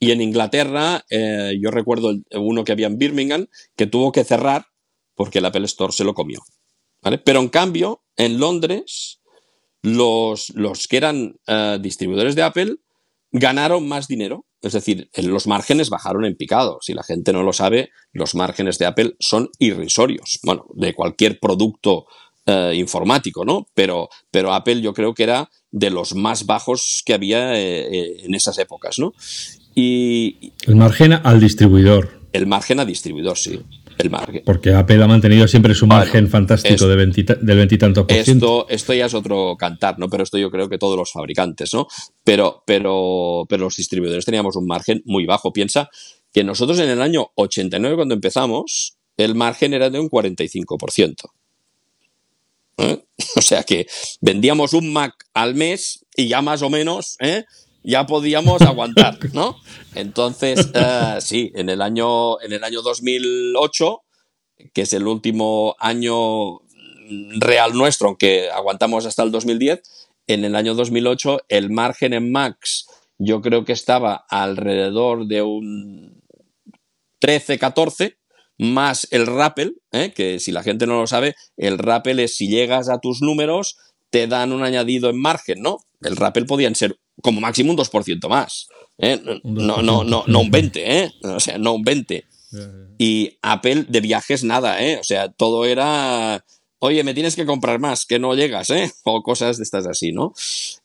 Y en Inglaterra, eh, yo recuerdo uno que había en Birmingham, que tuvo que cerrar porque el Apple Store se lo comió. ¿vale? Pero en cambio, en Londres, los, los que eran eh, distribuidores de Apple ganaron más dinero. Es decir, los márgenes bajaron en picado. Si la gente no lo sabe, los márgenes de Apple son irrisorios. Bueno, de cualquier producto eh, informático, ¿no? Pero, pero Apple yo creo que era de los más bajos que había eh, eh, en esas épocas, ¿no? Y El margen al distribuidor. el margen a distribuidor, sí. El margen. Porque Apple ha mantenido siempre su Bueno, margen fantástico es- de 20 del veintitantos por ciento. Esto, esto ya es otro cantar, ¿no? Pero esto yo creo que todos los fabricantes, ¿no? Pero, pero, pero los distribuidores teníamos un margen muy bajo. Piensa que nosotros en el año 89, cuando empezamos, el margen era de un 45%. ¿Eh? O sea que vendíamos un Mac al mes y ya más o menos ¿eh? Ya podíamos aguantar, ¿no? Entonces, eh, sí, en el, año, en el año 2008, que es el último año real nuestro, aunque aguantamos hasta el 2010, en el año 2008 el margen en Max yo creo que estaba alrededor de un 13, 14, más el rappel, ¿eh? que si la gente no lo sabe, el rappel es si llegas a tus números, te dan un añadido en margen, ¿no? El rappel podían ser como máximo un 2% más. ¿eh? No, no, no, no un 20, ¿eh? O sea, no un 20. Y Apple de viajes nada, ¿eh? O sea, todo era, oye, me tienes que comprar más, que no llegas, ¿eh? O cosas de estas así, ¿no?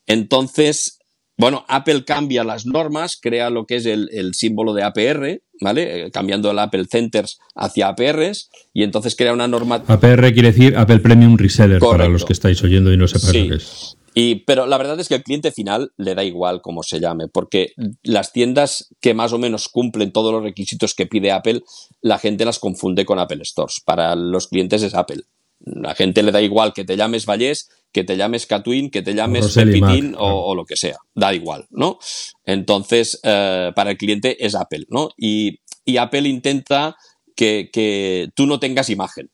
Entonces, bueno, Apple cambia las normas, crea lo que es el, símbolo de APR, ¿vale? Eh, cambiando el Apple Centers hacia APRs y entonces crea una norma. APR quiere decir Apple Premium Reseller para los que estáis oyendo y no sepáis lo que es. Y, pero la verdad es que al cliente final le da igual cómo se llame, porque las tiendas que más o menos cumplen todos los requisitos que pide Apple, la gente las confunde con Apple Stores. Para los clientes es Apple. La gente le da igual que te llames Vallés que te llames Catwin, que te llames Pepitín o, lo que sea, da igual, ¿no? Entonces, eh, para el cliente es Apple, ¿no? Y, Apple intenta que, tú no tengas imagen.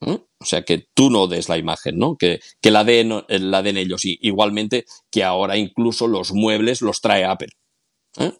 O sea, que tú no des la imagen, ¿no? Que, que la, den, la den ellos. Y igualmente que ahora incluso los muebles los trae Apple. ¿eh?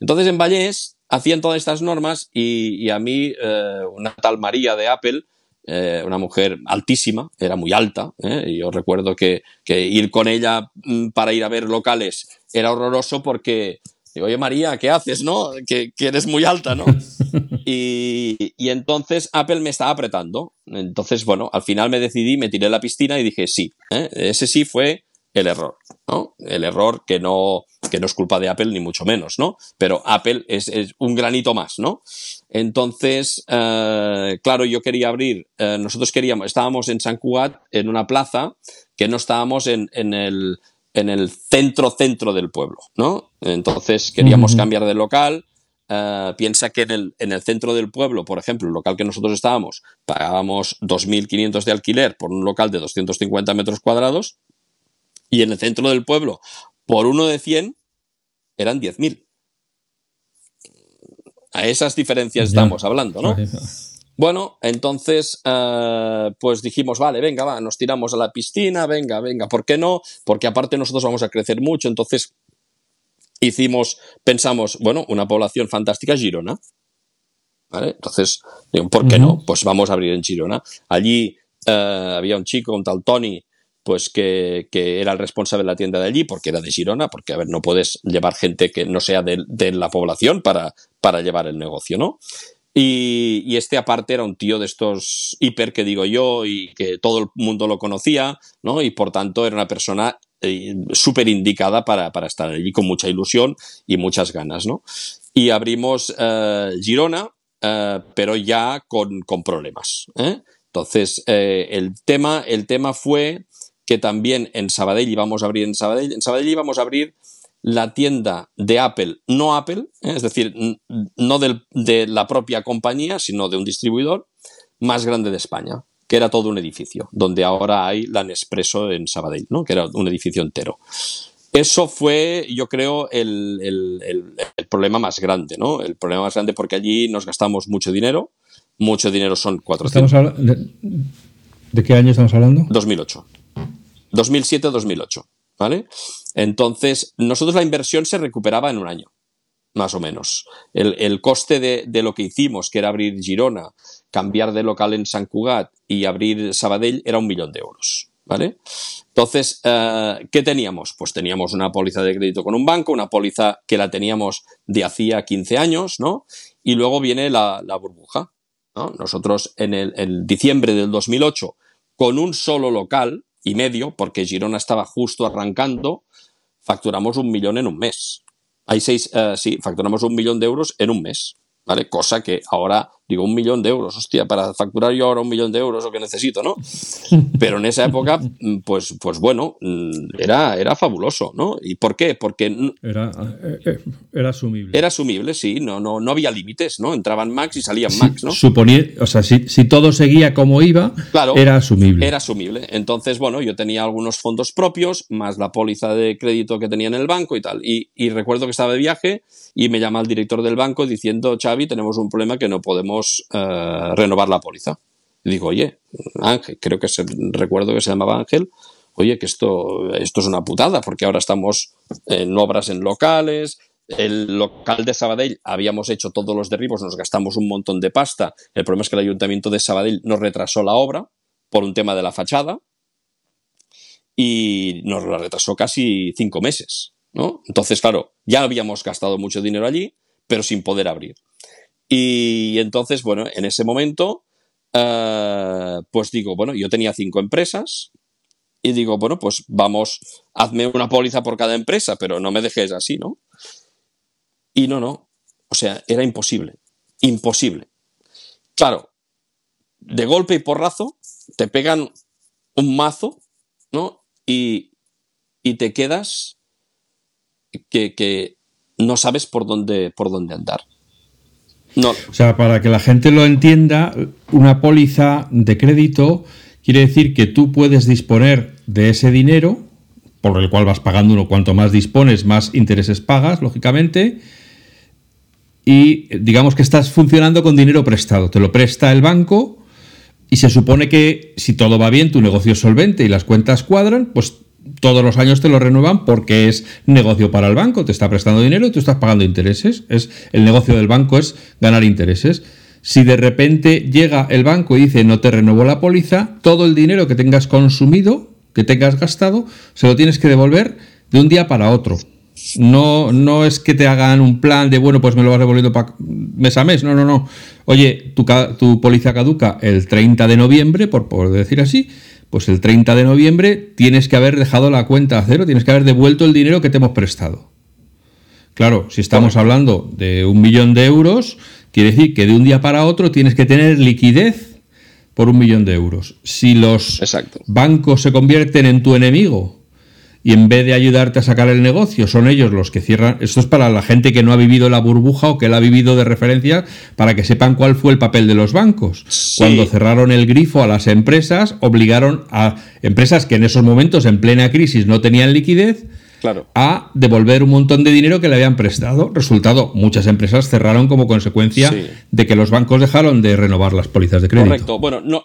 Entonces, en Vallés hacían todas estas normas y, a mí, eh, una tal María de Apple, eh, una mujer altísima, era muy alta, y yo recuerdo que, ir con ella mm, para ir a ver locales era horroroso porque digo, oye María, ¿qué haces, no? Que, eres muy alta, ¿no? y, entonces Apple me estaba apretando. Entonces, bueno, al final me decidí, me tiré a la piscina y dije sí. ¿eh? Ese sí fue el error, ¿no? El error que no, que no es culpa de Apple ni mucho menos, ¿no? Pero Apple es, un granito más, ¿no? Entonces, eh, claro, yo quería abrir, eh, nosotros queríamos, estábamos en San Cugat, en una plaza, que no estábamos en, el, en el centro, centro del pueblo, ¿no? Entonces queríamos cambiar de local, Uh, piensa que en el, en el, centro del pueblo, por ejemplo, el local que nosotros estábamos, pagábamos 2.500 de alquiler por un local de 250 metros cuadrados y en el centro del pueblo, por uno de 100, eran 10.000. A esas diferencias estamos hablando, ¿no? Bueno, entonces, eh, pues dijimos, vale, venga, va, nos tiramos a la piscina, venga, venga, ¿por qué no? Porque aparte nosotros vamos a crecer mucho, entonces hicimos, pensamos, bueno, una población fantástica, Girona. ¿Vale? Entonces, ¿por qué no? Pues vamos a abrir en Girona. Allí eh, había un chico, un tal Tony, pues que, era el responsable de la tienda de allí, porque era de Girona, porque, a ver, no puedes llevar gente que no sea de, la población para, para llevar el negocio, ¿no? Y, este aparte era un tío de estos hiper que digo yo y que todo el mundo lo conocía, ¿no? Y por tanto era una persona eh, súper indicada para, estar allí con mucha ilusión y muchas ganas, ¿no? Y abrimos eh, Girona, eh, pero ya con, con problemas. Entonces, el, tema, el tema fue que también en Sabadell íbamos a abrir en Sabadell. En Sabadell íbamos a abrir la tienda de Apple, no Apple, ¿eh? es decir, no de la propia compañía, sino de un distribuidor más grande de España, que era todo un edificio, donde ahora hay la Nespresso en Sabadell, ¿no? que era un edificio entero. Eso fue, yo creo, el, problema más grande, ¿no? El problema más grande porque allí nos gastamos mucho dinero, mucho dinero son 400. de, ¿De qué año estamos hablando? 2008. 2007-2008, ¿vale? Entonces, nosotros la inversión se recuperaba en un año, más o menos. El, coste de, lo que hicimos, que era abrir Girona, cambiar de local en San Cugat y abrir Sabadell, era un millón de euros, ¿vale? Entonces, eh, ¿qué teníamos? Pues teníamos una póliza de crédito con un banco, una póliza que la teníamos de hacía 15 años, ¿no? Y luego viene la, burbuja, ¿no? Nosotros en el en diciembre del 2008, con un solo local, y medio, porque Girona estaba justo arrancando, facturamos un millón en un mes. Hay seis, eh, sí, facturamos un millón de euros en un mes, ¿vale? Cosa que ahora Digo, un millón de euros, hostia, para facturar yo ahora un millón de euros lo que necesito, ¿no? Pero en esa época, mm, pues, pues bueno, mm, era, era fabuloso, ¿no? ¿Y por qué? Porque... Era, eh, eh, era asumible. Era asumible, sí, no, no, no había límites, ¿no? Entraban max y salían max, ¿no? Suponía, o sea, si, si, todo seguía como iba, era asumible. Era asumible. Entonces, bueno, yo tenía algunos fondos propios, más la póliza de crédito que tenía en el banco y tal. Y, y recuerdo que estaba de viaje y me llama el director del banco diciendo, Xavi, tenemos un problema que no podemos eh, renovar la póliza. Digo, oye, Ángel, creo que se, recuerdo que se llamaba Ángel, oye, que esto, esto es una putada, porque ahora estamos en obras en locales, el local de Sabadell habíamos hecho todos los derribos, nos gastamos un montón de pasta. El problema es que el ayuntamiento de Sabadell nos retrasó la obra por un tema de la fachada y nos la retrasó casi cinco meses. ¿no? Entonces, claro, ya habíamos gastado mucho dinero allí, pero sin poder abrir. Y entonces, bueno, en ese momento, eh, pues digo, bueno, yo tenía cinco empresas y digo, bueno, pues vamos, hazme una póliza por cada empresa, pero no me dejes así, ¿no? Y no, no. O sea, era imposible. Imposible. Claro, de golpe y porrazo te pegan un mazo, ¿no? Y, y te quedas que, que, no sabes por dónde, por dónde andar. O sea, para que la gente lo entienda, una póliza de crédito quiere decir que tú puedes disponer de ese dinero, por el cual vas pagando uno, cuanto más dispones, más intereses pagas, lógicamente, y digamos que estás funcionando con dinero prestado. Te lo presta el banco y se supone que si todo va bien, tu negocio es solvente y las cuentas cuadran, pues todos los años te lo renuevan porque es negocio para el banco, te está prestando dinero y tú estás pagando intereses. Es, el negocio del banco es ganar intereses. Si de repente llega el banco y dice no te renuevo la póliza, todo el dinero que tengas consumido, que tengas gastado, se lo tienes que devolver de un día para otro. No, no es que te hagan un plan de, bueno, pues me lo vas devolviendo mes a mes. No, no, no. Oye, tu, tu póliza caduca el 30 de noviembre, por, por decir así, pues el 30 de noviembre tienes que haber dejado la cuenta a cero, tienes que haber devuelto el dinero que te hemos prestado. Claro, si estamos hablando de un millón de euros, quiere decir que de un día para otro tienes que tener liquidez por un millón de euros. Si los bancos se convierten en tu enemigo y en vez de ayudarte a sacar el negocio, son ellos los que cierran. Esto es para la gente que no ha vivido la burbuja o que la ha vivido de referencia, para que sepan cuál fue el papel de los bancos. Cuando cerraron el grifo a las empresas, obligaron a empresas que en esos momentos, en plena crisis, no tenían liquidez, claro. a devolver un montón de dinero que le habían prestado. Resultado, muchas empresas cerraron como consecuencia de que los bancos dejaron de renovar las pólizas de crédito. Correcto. Bueno, no,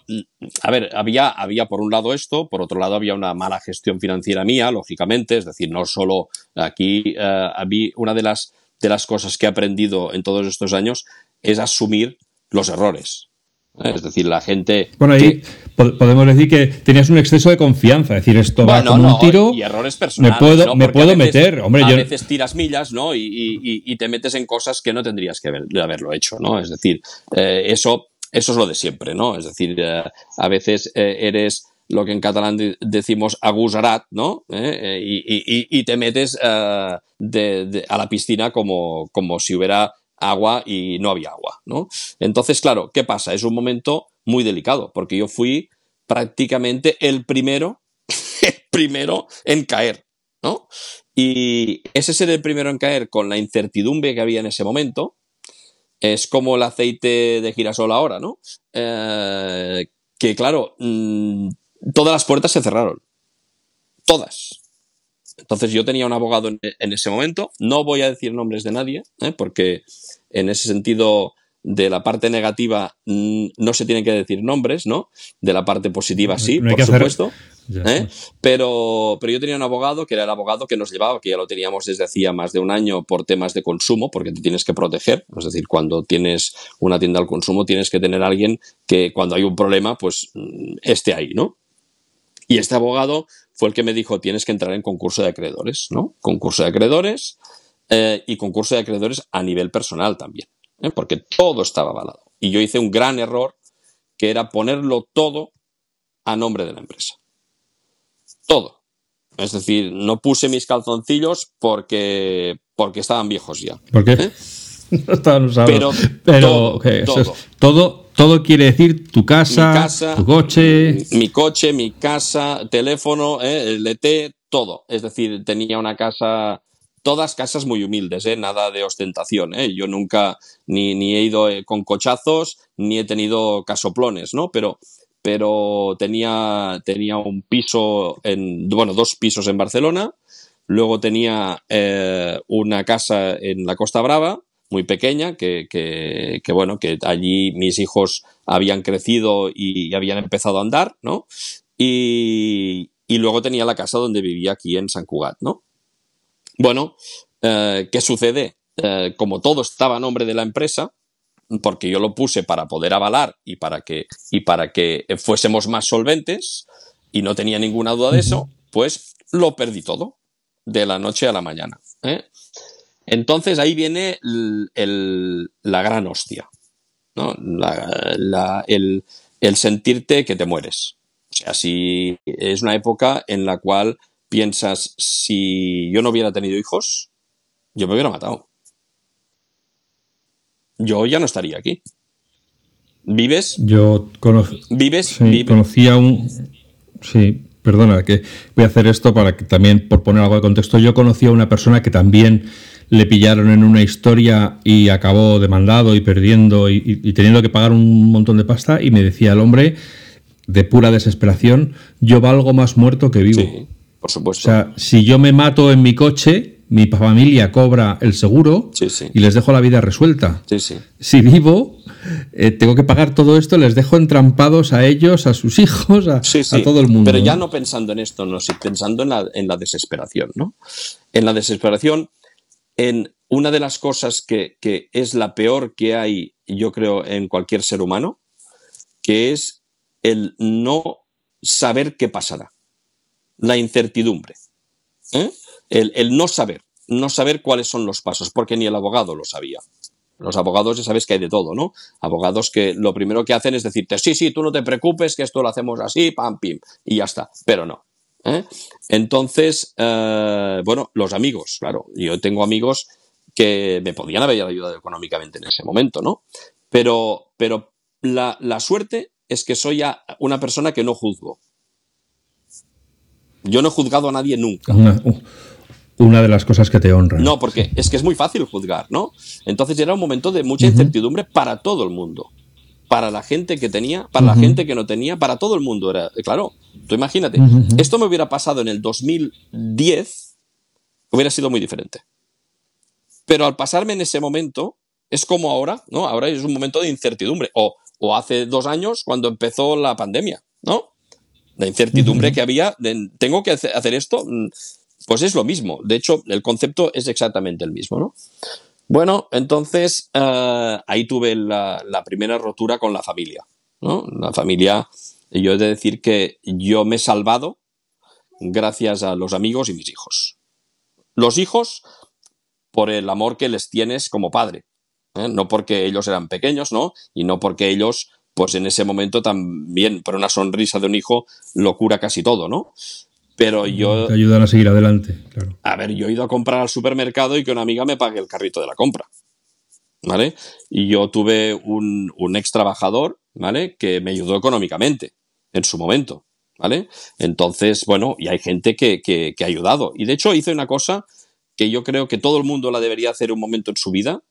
a ver, había, había por un lado esto, por otro lado había una mala gestión financiera mía, lógicamente, es decir, no solo aquí, a mí una de las, de las cosas que he aprendido en todos estos años es asumir los errores. Es decir, la gente. Bueno, ahí podemos decir que tenías un exceso de confianza. Es decir, esto va como un tiro. Y errores personales. Me puedo, me puedo meter. Hombre, a veces tiras millas, ¿no? Y, te metes en cosas que no tendrías que haberlo hecho, ¿no? Es decir, eh, eso, eso es lo de siempre, ¿no? Es decir, eh, a veces eh, eres lo que en catalán decimos agusarat, ¿no? Y, te metes a la piscina como, como si hubiera agua y no había agua, ¿no? Entonces, claro, ¿qué pasa? Es un momento muy delicado, porque yo fui prácticamente el primero, primero en caer, ¿no? Y ese ser el primero en caer con la incertidumbre que había en ese momento, es como el aceite de girasol ahora, ¿no? Eh, que claro, mm, todas las puertas se cerraron. Todas. Entonces yo tenía un abogado en, ese momento, no voy a decir nombres de nadie, ¿eh? porque en ese sentido de la parte negativa mm, no se tienen que decir nombres, ¿no? De la parte positiva sí, por supuesto. ¿eh? Pero, pero yo tenía un abogado que era el abogado que nos llevaba, que ya lo teníamos desde hacía más de un año por temas de consumo, porque te tienes que proteger. Es decir, cuando tienes una tienda al consumo, tienes que tener a alguien que cuando hay un problema, pues mm, esté ahí, ¿no? Y este abogado fue el que me dijo, tienes que entrar en concurso de acreedores, ¿no? Concurso de acreedores eh, y concurso de acreedores a nivel personal también, ¿eh? porque todo estaba avalado. Y yo hice un gran error que era ponerlo todo a nombre de la empresa. Todo. Es decir, no puse mis calzoncillos porque, porque estaban viejos ya. ¿Por qué? ¿Eh? no estaban usados. Pero, Pero todo, eso es- todo. Todo, quiere decir tu casa, tu coche. mi coche, mi casa, teléfono, eh, el ET, todo. Es decir, tenía una casa, todas casas muy humildes, eh, nada de ostentación. Eh. Yo nunca ni, ni he ido eh, con cochazos, ni he tenido casoplones, ¿no? Pero, pero tenía, tenía un piso, en, bueno, dos pisos en Barcelona. Luego tenía eh, una casa en la Costa Brava, muy pequeña, que, que, que, bueno, que allí mis hijos habían crecido y habían empezado a andar, ¿no? Y, y luego tenía la casa donde vivía aquí en San Cugat, ¿no? Bueno, eh, ¿qué sucede? Eh, como todo estaba a nombre de la empresa, porque yo lo puse para poder avalar y para que, y para que fuésemos más solventes, y no tenía ninguna duda de eso, pues lo perdí todo, de la noche a la mañana. ¿eh? Entonces ahí viene el- el- la gran hostia, ¿no? La- la- el, el sentirte que te mueres. O sea, si es una época en la cual piensas, si yo no hubiera tenido hijos, yo me hubiera matado. Yo ya no estaría aquí. ¿Vives? Yo cono- ¿Vives? sí, vive- conocía un. Sí, perdona, que voy a hacer esto para que también, por poner algo de contexto, yo conocía a una persona que también le pillaron en una historia y acabó demandado y perdiendo y, y- y teniendo que pagar un montón de pasta y me decía el hombre, de pura desesperación, yo valgo más muerto que vivo. Sí, por O supuesto. sea, si yo me mato en mi coche, mi familia cobra el seguro Sí, sí. y les dejo la vida resuelta. sí, sí. Si vivo, eh, tengo que pagar todo esto, les dejo entrampados a ellos, a sus hijos, a, todo el mundo. Pero ya no pensando en esto, no, sí, pensando en la, en la desesperación, ¿no? En la desesperación, en una de las cosas que, es la peor que hay, yo creo, en cualquier ser humano, que es el no saber qué pasará. La incertidumbre. ¿eh? El, el no saber, no saber cuáles son los pasos, porque ni el abogado lo sabía. Los abogados ya sabes que hay de todo, ¿no? Abogados que lo primero que hacen es decirte, sí, sí, tú no te preocupes, que esto lo hacemos así, pam, pim, y ya está. Pero no. ¿Eh? Entonces, eh, bueno, los amigos, claro. Yo tengo amigos que me podían haber ayudado económicamente en ese momento, ¿no? Pero, pero la, la suerte es que soy una persona que no juzgo. Yo no he juzgado a nadie nunca. Una, una de las cosas que te honran. No, porque es que es muy fácil juzgar, ¿no? Entonces era un momento de mucha incertidumbre para todo el mundo. Para la gente que tenía, para la gente que no tenía, para todo el mundo. Era, claro, tú imagínate, esto me hubiera pasado en el 2010, hubiera sido muy diferente. Pero al pasarme en ese momento, es como ahora, ¿no? Ahora es un momento de incertidumbre. O, o hace dos años cuando empezó la pandemia, ¿no? La incertidumbre que había, de, ¿tengo que hace- hacer esto? Mm, Pues es lo mismo. De hecho, el concepto es exactamente el mismo, ¿no? Bueno, entonces eh, ahí tuve la, la primera rotura con la familia, ¿no? La familia, yo he de decir que yo me he salvado gracias a los amigos y mis hijos. Los hijos por el amor que les tienes como padre, ¿eh? no porque ellos eran pequeños, ¿no? Y no porque ellos, pues en ese momento también, por una sonrisa de un hijo, lo cura casi todo, ¿no? Pero yo, Te ayudan a seguir adelante, claro. a ver, yo he ido a comprar al supermercado y que una amiga me pague el carrito de la compra. ¿Vale? Y yo tuve un, un ex trabajador, ¿vale? Que me ayudó económicamente en su momento, ¿vale? Entonces, bueno, y hay gente que, que, que ha ayudado. Y de hecho hice una cosa que yo creo que todo el mundo la debería hacer un momento en su vida,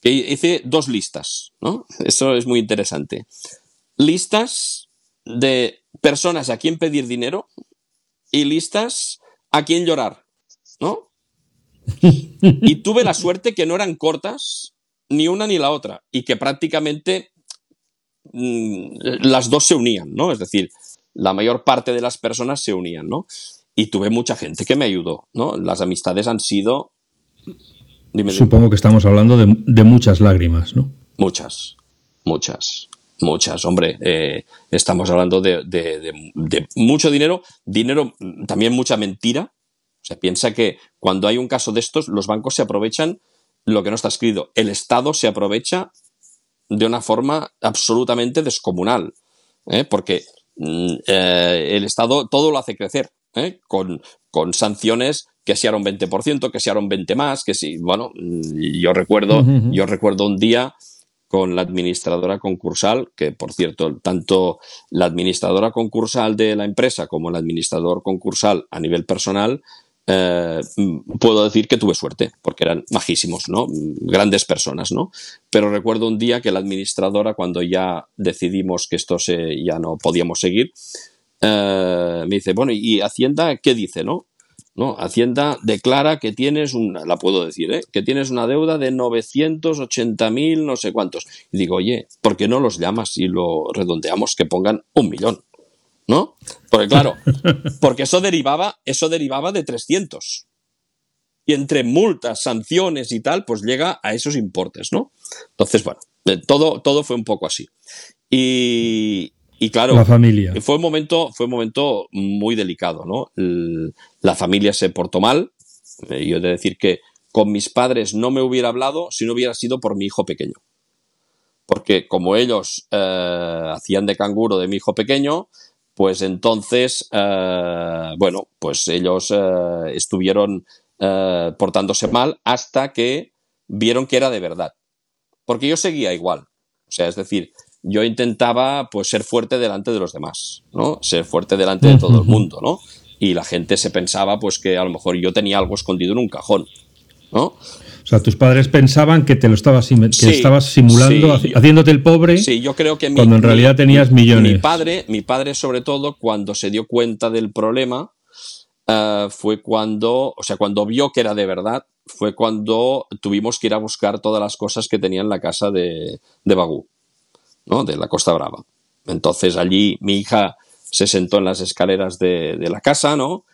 que hice dos listas, ¿no? Eso es muy interesante. Listas de personas a quien pedir dinero y listas a quien llorar, ¿no? Y tuve la suerte que no eran cortas, ni una ni la otra, y que prácticamente las dos se unían, ¿no? Es decir, la mayor parte de las personas se unían, ¿no? Y tuve mucha gente que me ayudó, ¿no? Las amistades han sido... Dime, dime. Supongo que estamos hablando de, de muchas lágrimas, ¿no? Muchas, muchas, muchas. Hombre, eh, estamos hablando de, de- de- de mucho dinero, dinero, mm, también mucha mentira. O sea, piensa que cuando hay un caso de estos, los bancos se aprovechan lo que no está escrito. El Estado se aprovecha de una forma absolutamente descomunal. ¿eh? Porque mm, eh, el Estado todo lo hace crecer, ¿eh? con, con sanciones que si era un 20%, que si era un 20 más, que si, bueno, yo recuerdo, yo recuerdo un día con la administradora concursal, que por cierto, tanto la administradora concursal de la empresa como el administrador concursal a nivel personal, eh, puedo decir que tuve suerte, porque eran majísimos, ¿no? Grandes personas, ¿no? Pero recuerdo un día que la administradora, cuando ya decidimos que esto se, ya no podíamos seguir, eh, me dice, bueno, ¿y Hacienda qué dice, no? ¿no? Hacienda declara que tienes una, la puedo decir, ¿eh? que tienes una deuda de 980 mil, no sé cuántos. Y digo, oye, ¿por qué no los llamas y lo redondeamos que pongan un millón? ¿No? Porque claro, porque eso derivaba, eso derivaba de 300. Y entre multas, sanciones y tal, pues llega a esos importes, ¿no? Entonces, bueno, eh, todo, todo fue un poco así. Y, y claro, la familia. Fue un momento, fue un momento muy delicado, ¿no? La familia se portó mal. Eh, yo he de decir que con mis padres no me hubiera hablado si no hubiera sido por mi hijo pequeño. Porque como ellos eh, hacían de canguro de mi hijo pequeño, pues entonces, eh, bueno, pues ellos estuvieron portándose mal hasta que vieron que era de verdad. Porque yo seguía igual. O sea, es decir, yo intentaba pues ser fuerte delante de los demás, ¿no? Ser fuerte delante de todo el mundo, ¿no? Y la gente se pensaba pues que a lo mejor yo tenía algo escondido en un cajón, ¿no? O sea, tus padres pensaban que te lo estabas, que estabas simulando, haciéndote el pobre. Sí, yo creo que cuando en realidad tenías millones. Mi padre, mi padre sobre todo, cuando se dio cuenta del problema, eh, fue cuando, o sea, cuando vio que era de verdad, fue cuando tuvimos que ir a buscar todas las cosas que tenía en la casa de, de Bagú. ¿no? de la Costa Brava. Entonces allí mi hija se sentó en las escaleras de, la casa, ¿no?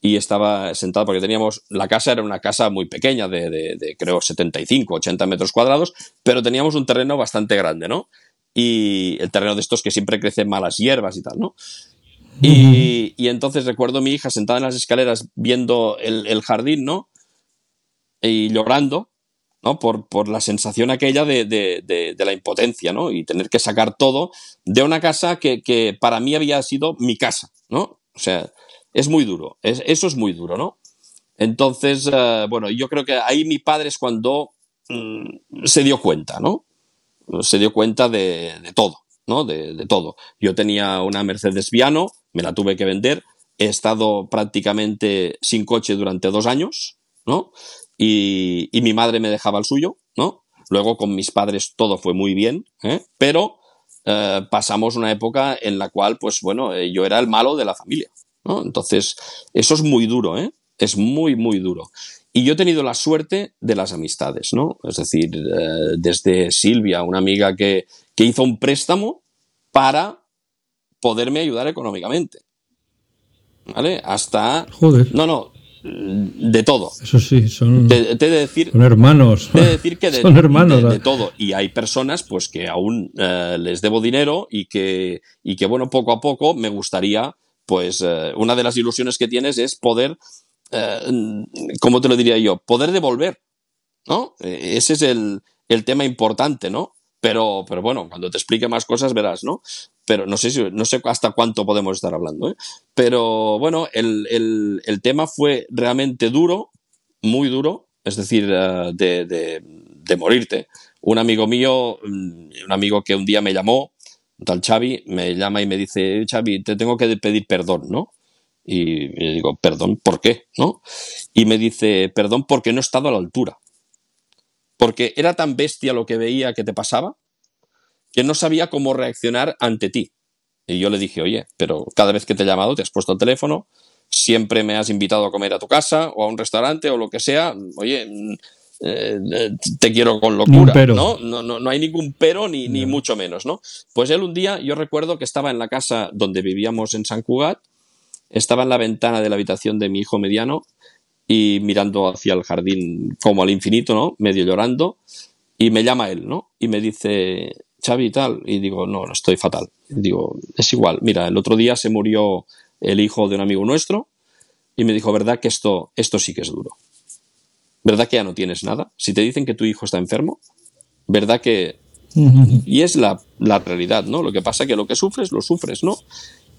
Y estaba sentada porque teníamos, la casa era una casa muy pequeña, de, de, creo 75, 80 metros cuadrados, pero teníamos un terreno bastante grande, ¿no? Y el terreno de estos que siempre crecen malas hierbas y tal, ¿no? Y, y, entonces recuerdo a mi hija sentada en las escaleras viendo el, el jardín, ¿no? Y llorando, por, por la sensación aquella de, de, de, la impotencia, ¿no? Y tener que sacar todo de una casa que, que, para mí había sido mi casa, ¿no? O sea, es muy duro, eso es muy duro, ¿no? Entonces, eh, bueno, yo creo que ahí mi padre es cuando mm, se dio cuenta, ¿no? Se dio cuenta de, todo, ¿no? De, todo. Yo tenía una Mercedes Viano, me la tuve que vender, he estado prácticamente sin coche durante dos años, ¿no? y, mi madre me dejaba el suyo, ¿no? Luego con mis padres todo fue muy bien, ¿eh? pero eh, pasamos una época en la cual, pues bueno, yo era el malo de la familia, ¿no? Entonces, eso es muy duro, ¿eh? Es muy, muy duro. Y yo he tenido la suerte de las amistades, ¿no? Es decir, eh, desde Silvia, una amiga que, que hizo un préstamo para poderme ayudar económicamente. ¿Vale? Hasta... Joder. No, no, de todo. Eso sí, son, te, de decir, son hermanos. Te de decir que de, son hermanos, de, todo. Y hay personas pues que aún eh, les debo dinero y que, y que, bueno, poco a poco me gustaría, pues, eh, una de las ilusiones que tienes es poder, eh, ¿cómo te lo diría yo? Poder devolver, ¿no? Ese es el, el tema importante, ¿no? Pero, pero bueno, cuando te explique más cosas verás, ¿no? Pero no sé, si, no sé hasta cuánto podemos estar hablando, ¿eh? Pero bueno, el, el, el tema fue realmente duro, muy duro, es decir, eh, de, de, morirte. Un amigo mío, mm, un amigo que un día me llamó, tal Xavi, me llama y me dice, Xavi, te tengo que pedir perdón, ¿no? Y le digo, perdón, ¿por qué? ¿No? Y me dice, perdón porque no he estado a la altura porque era tan bestia lo que veía que te pasaba que no sabía cómo reaccionar ante ti. Y yo le dije, oye, pero cada vez que te he llamado te has puesto el teléfono, siempre me has invitado a comer a tu casa o a un restaurante o lo que sea, oye, eh, te quiero con locura, ¿no? No, ¿no? no, hay ningún pero ni, ni mucho menos, ¿no? Pues él un día, yo recuerdo que estaba en la casa donde vivíamos en San Cugat, estaba en la ventana de la habitación de mi hijo mediano y mirando hacia el jardín como al infinito, ¿no? Medio llorando. Y me llama él, ¿no? Y me dice, Xavi y tal. Y digo, no, no estoy fatal. digo, es igual. Mira, el otro día se murió el hijo de un amigo nuestro y me dijo, ¿verdad que esto, esto sí que es duro? ¿Verdad que ya no tienes nada? Si te dicen que tu hijo está enfermo, ¿verdad que... Y es la, la realidad, ¿no? Lo que pasa es que lo que sufres, lo sufres, ¿no?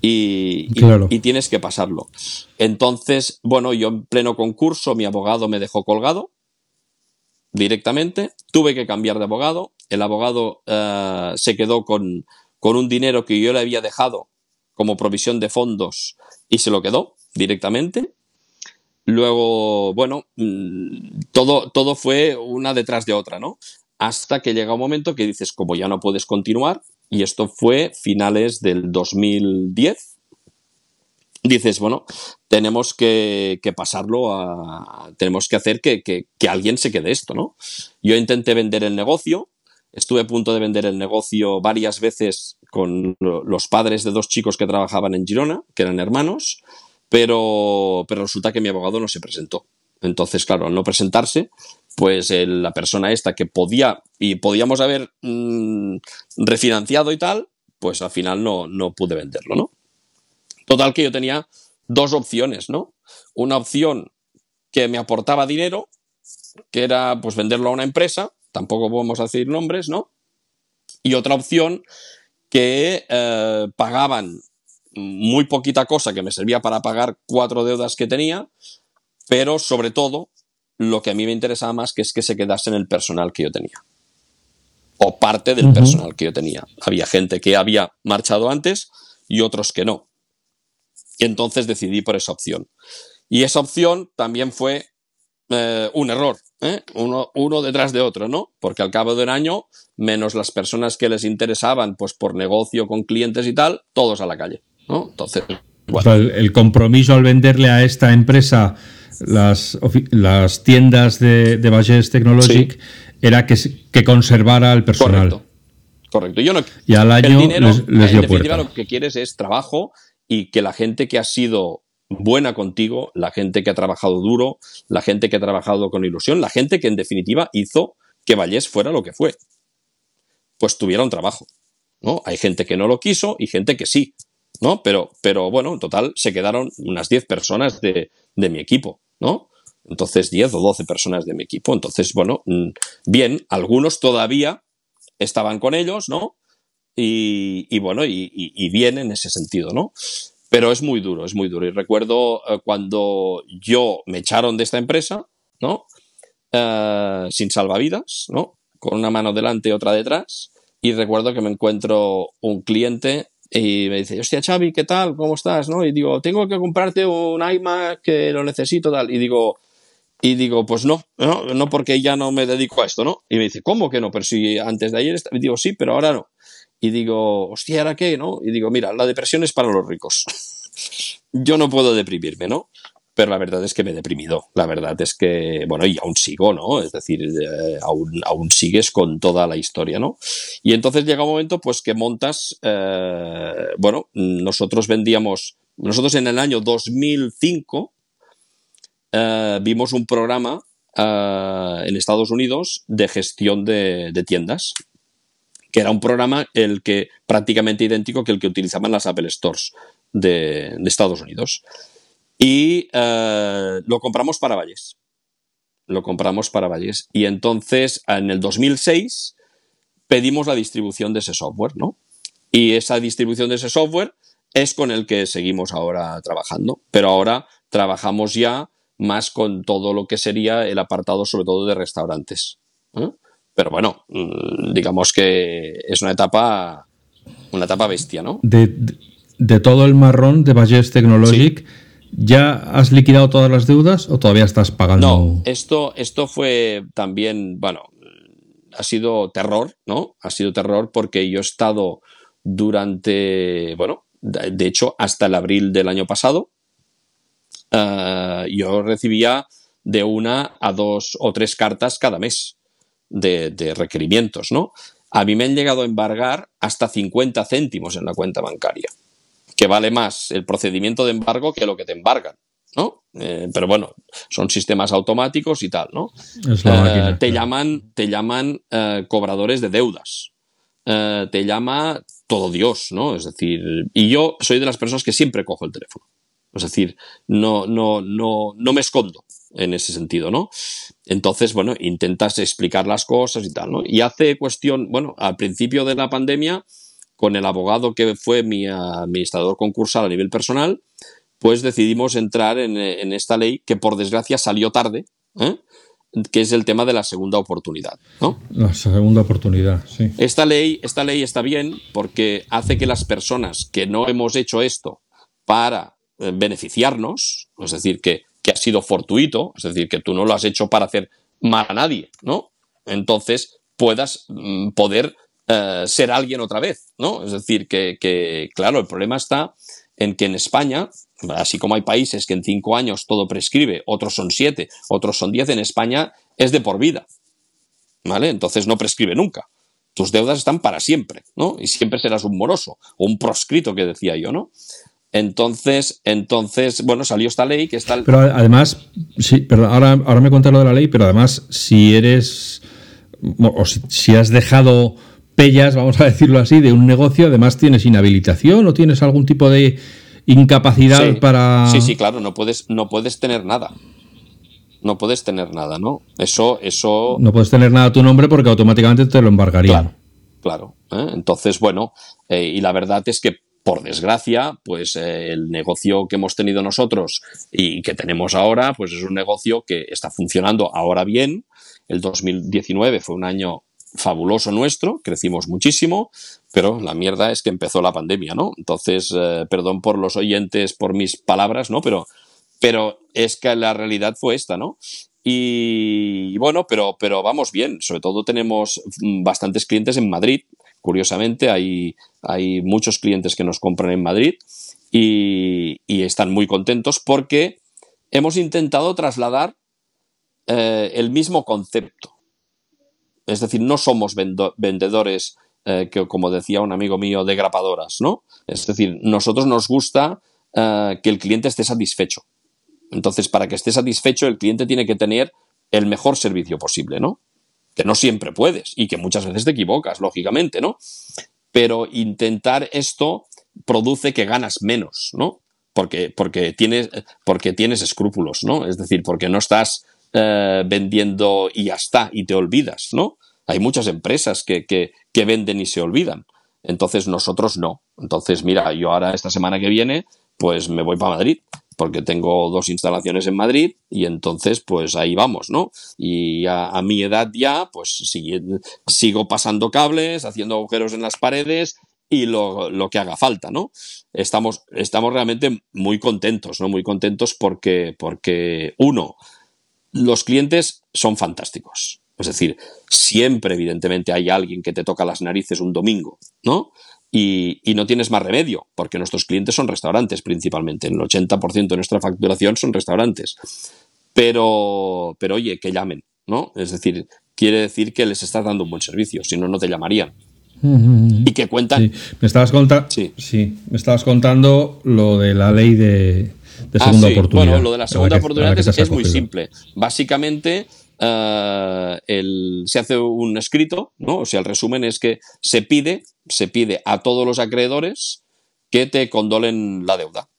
y, y, tienes que pasarlo. Entonces, bueno, yo en pleno concurso, mi abogado me dejó colgado directamente, tuve que cambiar de abogado, el abogado eh, se quedó con, con un dinero que yo le había dejado como provisión de fondos y se lo quedó directamente. Luego, bueno, mm, todo, todo fue una detrás de otra, ¿no? Hasta que llega un momento que dices, como ya no puedes continuar, y esto fue finales del 2010, dices, bueno, tenemos que, pasarlo a. Tenemos que hacer que, que, alguien se quede esto, ¿no? Yo intenté vender el negocio, estuve a punto de vender el negocio varias veces con los padres de dos chicos que trabajaban en Girona, que eran hermanos, pero, pero resulta que mi abogado no se presentó. Entonces, claro, al no presentarse, pues la persona esta que podía y podíamos haber mm, refinanciado y tal, pues al final no, no pude venderlo, ¿no? Total que yo tenía dos opciones, ¿no? Una opción que me aportaba dinero, que era pues venderlo a una empresa, tampoco podemos decir nombres, ¿no? Y otra opción que eh, pagaban muy poquita cosa que me servía para pagar cuatro deudas que tenía, pero sobre todo lo que a mí me interesaba más que es que se quedase en el personal que yo tenía. O parte del personal que yo tenía. Había gente que había marchado antes y otros que no. Y entonces decidí por esa opción. Y esa opción también fue eh, un error, ¿eh? uno, uno, detrás de otro, ¿no? Porque al cabo de un año, menos las personas que les interesaban, pues por negocio con clientes y tal, todos a la calle. Entonces, el, compromiso al venderle a esta empresa las, las tiendas de, de Bages Technologic era que, que conservara el personal. Correcto. Correcto. Yo no, y al año el dinero, les, en definitiva, lo que quieres es trabajo y que la gente que ha sido buena contigo, la gente que ha trabajado duro, la gente que ha trabajado con ilusión, la gente que en definitiva hizo que Vallés fuera lo que fue, pues tuviera un trabajo. ¿no? Hay gente que no lo quiso y gente que sí. ¿No? Pero, pero bueno, en total se quedaron unas 10 personas de, mi equipo, ¿no? Entonces 10 o 12 personas de mi equipo. Entonces, bueno, mm, bien, algunos todavía estaban con ellos, ¿no? Y, bueno, y, bien en ese sentido, ¿no? Pero es muy duro, es muy duro. Y recuerdo eh, cuando yo me echaron de esta empresa, ¿no? Eh, sin salvavidas, ¿no? Con una mano delante y otra detrás. Y recuerdo que me encuentro un cliente y me dice, hostia, Xavi, ¿qué tal? ¿Cómo estás? ¿No? Y digo, tengo que comprarte un iMac que lo necesito, tal. Y digo, y digo, pues no, no, no porque ya no me dedico a esto, ¿no? Y me dice, ¿cómo que no? Pero si antes de ayer, y digo, sí, pero ahora no. Y digo, hostia, ¿ahora qué? ¿No? Y digo, mira, la depresión es para los ricos. Yo no puedo deprimirme, ¿no? Pero la verdad es que me he deprimido. La verdad es que, bueno, y aún sigo, ¿no? Es decir, eh, aún, aún, sigues con toda la historia, ¿no? Y entonces llega un momento, pues, que montas, eh, bueno, nosotros vendíamos, nosotros en el año 2005 eh, vimos un programa en Estados Unidos de gestión de, tiendas, que era un programa el que prácticamente idéntico que el que utilizaban las Apple Stores de, de Estados Unidos. Y eh, lo compramos para Valles. Lo compramos para Valles. Y entonces, en el 2006, pedimos la distribución de ese software, ¿no? Y esa distribución de ese software es con el que seguimos ahora trabajando. Pero ahora trabajamos ya más con todo lo que sería el apartado, sobre todo de restaurantes. ¿eh? Pero bueno, mm, digamos que es una etapa, una etapa bestia, ¿no? De, todo el marrón de Valles Technologic. ¿Ya has liquidado todas las deudas o todavía estás pagando? No, esto, esto fue también, bueno, ha sido terror, ¿no? Ha sido terror porque yo he estado durante, bueno, de hecho, hasta el abril del año pasado, eh, yo recibía de una a dos o tres cartas cada mes de, de, requerimientos, ¿no? A mí me han llegado a embargar hasta 50 céntimos en la cuenta bancaria que vale más el procedimiento de embargo que lo que te embargan. ¿no? Eh, pero bueno, son sistemas automáticos y tal, ¿no? Eh, te, llaman, te llaman eh, cobradores de deudas. te llama todo Dios, ¿no? Es decir, y yo soy de las personas que siempre cojo el teléfono. Es decir, no, no, no, no me escondo en ese sentido, ¿no? Entonces, bueno, intentas explicar las cosas y tal, ¿no? Y hace cuestión, bueno, al principio de la pandemia, con el abogado que fue mi administrador concursal a nivel personal, pues decidimos entrar en, esta ley que por desgracia salió tarde, ¿eh? que es el tema de la segunda oportunidad. ¿no? La segunda oportunidad, sí. Esta ley, esta ley está bien porque hace que las personas que no hemos hecho esto para eh, beneficiarnos, es decir, que, que ha sido fortuito, es decir, que tú no lo has hecho para hacer mal a nadie, ¿no? Entonces puedas mm, poder eh, ser alguien otra vez, ¿no? Es decir, que, que, claro, el problema está en que en España, así como hay países que en cinco años todo prescribe, otros son siete, otros son diez, en España es de por vida, ¿vale? Entonces no prescribe nunca. Tus deudas están para siempre, ¿no? Y siempre serás un moroso o un proscrito que decía yo, ¿no? Entonces, entonces, bueno, salió esta ley que está. Pero además, sí, ahora, ahora me cuentas lo de la ley, pero además, si eres. O si, has dejado pellas, vamos a decirlo así, de un negocio, además tienes inhabilitación o tienes algún tipo de incapacidad para. Sí, sí, claro, no puedes, no puedes tener nada. No puedes tener nada, ¿no? Eso, eso. No puedes tener nada a tu nombre porque automáticamente te lo embargarían. Claro, ¿eh? Entonces, bueno, eh, y la verdad es que por desgracia, pues eh, el negocio que hemos tenido nosotros y que tenemos ahora, pues es un negocio que está funcionando ahora bien. El 2019 fue un año fabuloso nuestro, crecimos muchísimo, pero la mierda es que empezó la pandemia, ¿no? Entonces, eh, perdón por los oyentes, por mis palabras, ¿no? Pero, pero es que la realidad fue esta, ¿no? Y, bueno, pero, pero vamos bien, sobre todo tenemos mm, bastantes clientes en Madrid, Curiosamente, hay, hay muchos clientes que nos compran en Madrid y, están muy contentos porque hemos intentado trasladar eh, el mismo concepto. Es decir, no somos vendedores, eh, que, como decía un amigo mío, de grapadoras, ¿no? Es decir, nosotros nos gusta eh, que el cliente esté satisfecho. Entonces, para que esté satisfecho, el cliente tiene que tener el mejor servicio posible, ¿no? que no siempre puedes y que muchas veces te equivocas, lógicamente, ¿no? Pero intentar esto produce que ganas menos, ¿no? Porque, porque, tienes, porque tienes escrúpulos, ¿no? Es decir, porque no estás eh, vendiendo y ya está, y te olvidas, ¿no? Hay muchas empresas que, que, venden y se olvidan. Entonces nosotros no. Entonces, mira, yo ahora esta semana que viene, pues me voy para Madrid porque tengo dos instalaciones en Madrid y entonces pues ahí vamos, ¿no? Y a, mi edad ya pues sigo pasando cables, haciendo agujeros en las paredes y lo, lo, que haga falta, ¿no? Estamos, estamos realmente muy contentos, ¿no? Muy contentos porque, porque uno, los clientes son fantásticos. Es decir, siempre evidentemente hay alguien que te toca las narices un domingo, ¿no? y, no tienes más remedio, porque nuestros clientes son restaurantes principalmente. El 80% de nuestra facturación son restaurantes. Pero, pero oye, que llamen, ¿no? Es decir, quiere decir que les estás dando un buen servicio, si no, no te llamarían. Y que cuentan. Me, estabas sí. me estabas contando lo de la ley de, ah, segunda oportunidad. Bueno, lo de la segunda oportunidad es, muy simple. Básicamente, eh, se hace un escrito, ¿no? O sea, el resumen es que se pide, se pide a todos los acreedores que te condolen la deuda.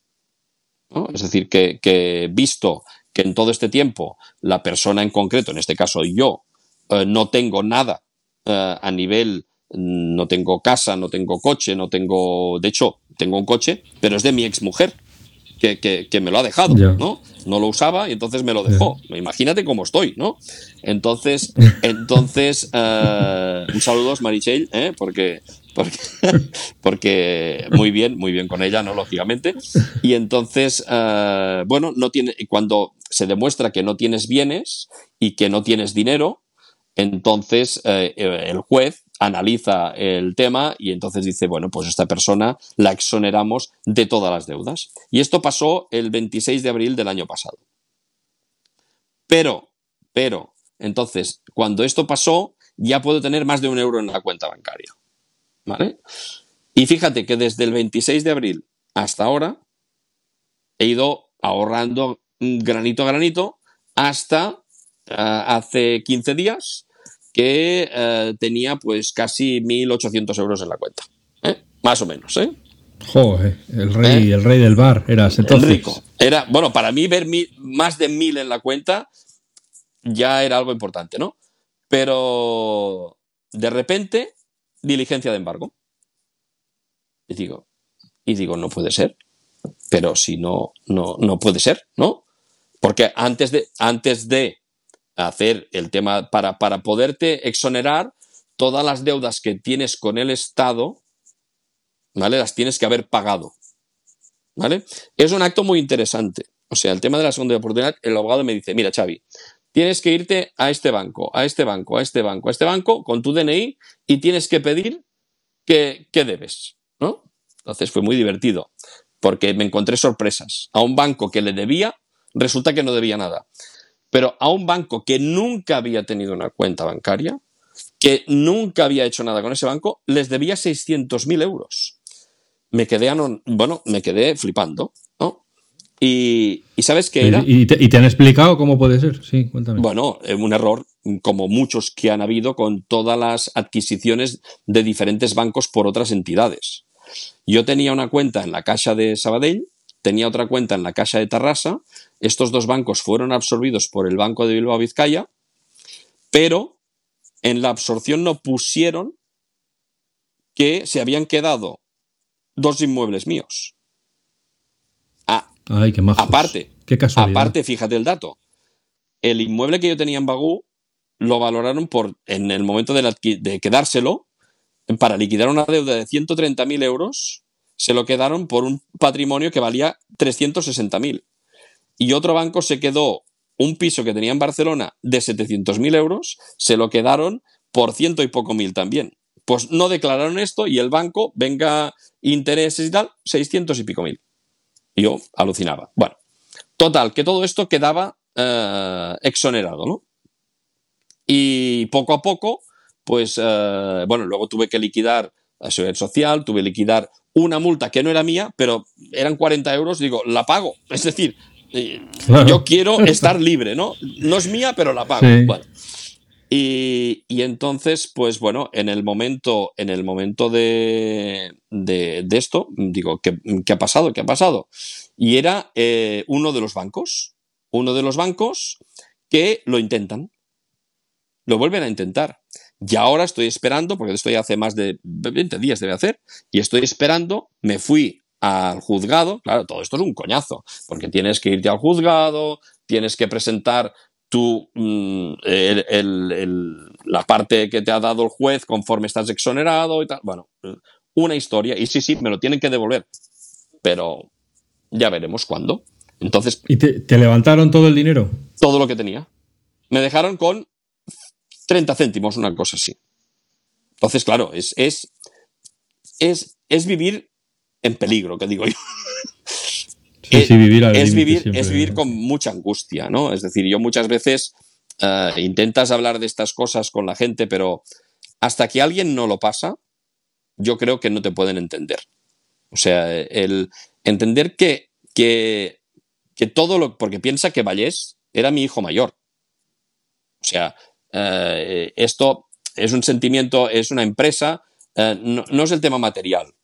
Es decir, que, visto que en todo este tiempo la persona en concreto, en este caso yo, eh, no tengo nada eh, a nivel, no tengo casa, no tengo coche, no tengo, de hecho, tengo un coche, pero es de mi exmujer que, me lo ha dejado, ¿no? No lo usaba y entonces me lo dejó. Imagínate cómo estoy, ¿no? Entonces, entonces uh, un saludo a Marichel, ¿eh? porque, porque, porque, muy bien, muy bien con ella, ¿no? Lógicamente. Y entonces, uh, bueno, no tiene, cuando se demuestra que no tienes bienes y que no tienes dinero, entonces eh, el juez analiza el tema y entonces dice, bueno, pues esta persona la exoneramos de todas las deudas. Y esto pasó el 26 de abril del año pasado. Pero, pero, entonces, cuando esto pasó, ya puedo tener más de un euro en la cuenta bancaria. ¿Vale? Y fíjate que desde el 26 de abril hasta ahora he ido ahorrando granito a granito hasta eh, hace 15 días que eh, tenía pues casi 1.800 euros en la cuenta. ¿eh? Más o menos, ¿eh? Joder, el rey, el rey del bar eras entonces. rico. Era, bueno, para mí ver más de 1.000 en la cuenta ya era algo importante, ¿no? Pero de repente, diligencia de embargo. Y digo, y digo, no puede ser. Pero si no, no, no puede ser, ¿no? Porque antes de, antes de hacer el tema, para, para poderte exonerar, todas las deudas que tienes con el Estado, ¿vale? Las tienes que haber pagado. ¿Vale? Es un acto muy interesante. O sea, el tema de la segunda oportunidad, el abogado me dice, mira, Xavi, tienes que irte a este banco, a este banco, a este banco, a este banco, con tu DNI, y tienes que pedir que, que debes, ¿no? Entonces fue muy divertido, porque me encontré sorpresas. A un banco que le debía, resulta que no debía nada. Pero a un banco que nunca había tenido una cuenta bancaria, que nunca había hecho nada con ese banco, les debía 600.000 euros. Me quedé, bueno, me quedé flipando, ¿no? Y, ¿sabes qué era? ¿Y te, han explicado cómo puede ser? Sí, cuéntame. Bueno, eh, un error, como muchos que han habido con todas las adquisiciones de diferentes bancos por otras entidades. Yo tenía una cuenta en la Caixa de Sabadell, tenía otra cuenta en la Caixa de Tarrasa, estos dos bancos fueron absorbidos por el Banco de Bilbao Vizcaya, pero en la absorción no pusieron que se habían quedado dos inmuebles míos. Ah, Ay, qué Aparte, qué aparte, fíjate el dato. El inmueble que yo tenía en Bagú lo valoraron por, en el momento de, de quedárselo, para liquidar una deuda de 130.000 euros, se lo quedaron por un patrimonio que valía 360.000. Y otro banco se quedó un piso que tenía en Barcelona de 700.000 euros, se lo quedaron por ciento y poco mil también. Pues no declararon esto y el banco, venga intereses y tal, 600 y pico mil. Yo alucinaba. Bueno, total, que todo esto quedaba eh, exonerado, ¿no? Y poco a poco, pues, eh, bueno, luego tuve que liquidar la seguridad social, tuve que liquidar una multa que no era mía, pero eran 40 euros, digo, la pago. Es decir, yo quiero estar libre, ¿no? No es mía, pero la pago. Bueno. Y, entonces, pues bueno, en el momento, en el momento de, de, esto, digo, ¿qué, ha pasado? ¿Qué ha pasado? Y era eh, uno de los bancos, uno de los bancos que lo intentan, lo vuelven a intentar. Y ahora estoy esperando, porque esto ya hace más de 20 días debe hacer, y estoy esperando, me fui al juzgado, claro, todo esto es un coñazo, porque tienes que irte al juzgado, tienes que presentar tu, mm, la parte que te ha dado el juez conforme estás exonerado y tal. Bueno, una historia. Y sí, sí, me lo tienen que devolver. Pero ya veremos cuándo. Entonces. ¿Y te, levantaron todo el dinero? Todo lo que tenía. Me dejaron con 30 céntimos, una cosa así. Entonces, claro, es, es, es, es vivir en peligro, que digo yo. es, vivir, es, vivir, es vivir con mucha angustia, ¿no? Es decir, yo muchas veces eh, intentas hablar de estas cosas con la gente, pero hasta que alguien no lo pasa, yo creo que no te pueden entender. O sea, el entender que, que, que todo lo. Porque piensa que Vallés era mi hijo mayor. O sea, eh, esto es un sentimiento, es una empresa, eh, no, es el tema material.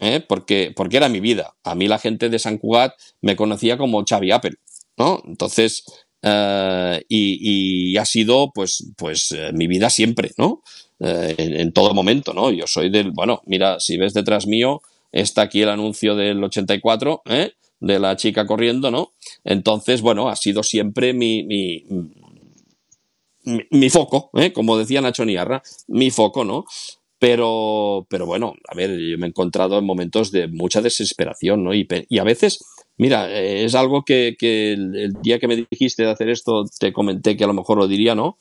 ¿Eh? porque, porque era mi vida. A mí la gente de San Cugat me conocía como Xavi Apple, ¿no? Entonces, eh, y, ha sido pues, pues eh, mi vida siempre, ¿no? En, todo momento, ¿no? Yo soy del, bueno, mira, si ves detrás mío, está aquí el anuncio del 84, ¿eh? De la chica corriendo, ¿no? Entonces, bueno, ha sido siempre mi, mi, mi, foco, como decía Nacho Niarra, mi foco, ¿no? Pero, pero bueno, a ver, yo me he encontrado en momentos de mucha desesperación, ¿no? Y, a veces, mira, es algo que, el, día que me dijiste de hacer esto, te comenté que a lo mejor lo diría, ¿no?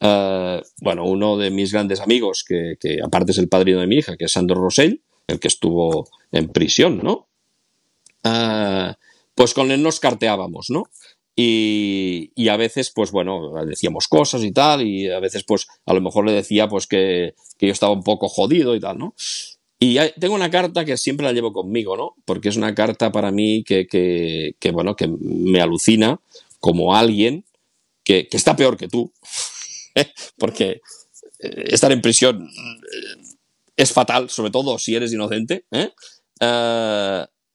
Uh, bueno, uno de mis grandes amigos, que, que, aparte es el padrino de mi hija, que es Sandro Rosell, el que estuvo en prisión, ¿no? Uh, pues con él nos carteábamos, ¿no? Y, a veces, pues bueno, decíamos cosas y tal, y a veces, pues a lo mejor le decía, pues que, yo estaba un poco jodido y tal, ¿no? Y tengo una carta que siempre la llevo conmigo, ¿no? Porque es una carta para mí que, que, bueno, que me alucina como alguien que, está peor que tú. Porque eh, estar en prisión eh, es fatal, sobre todo si eres inocente. ¿eh?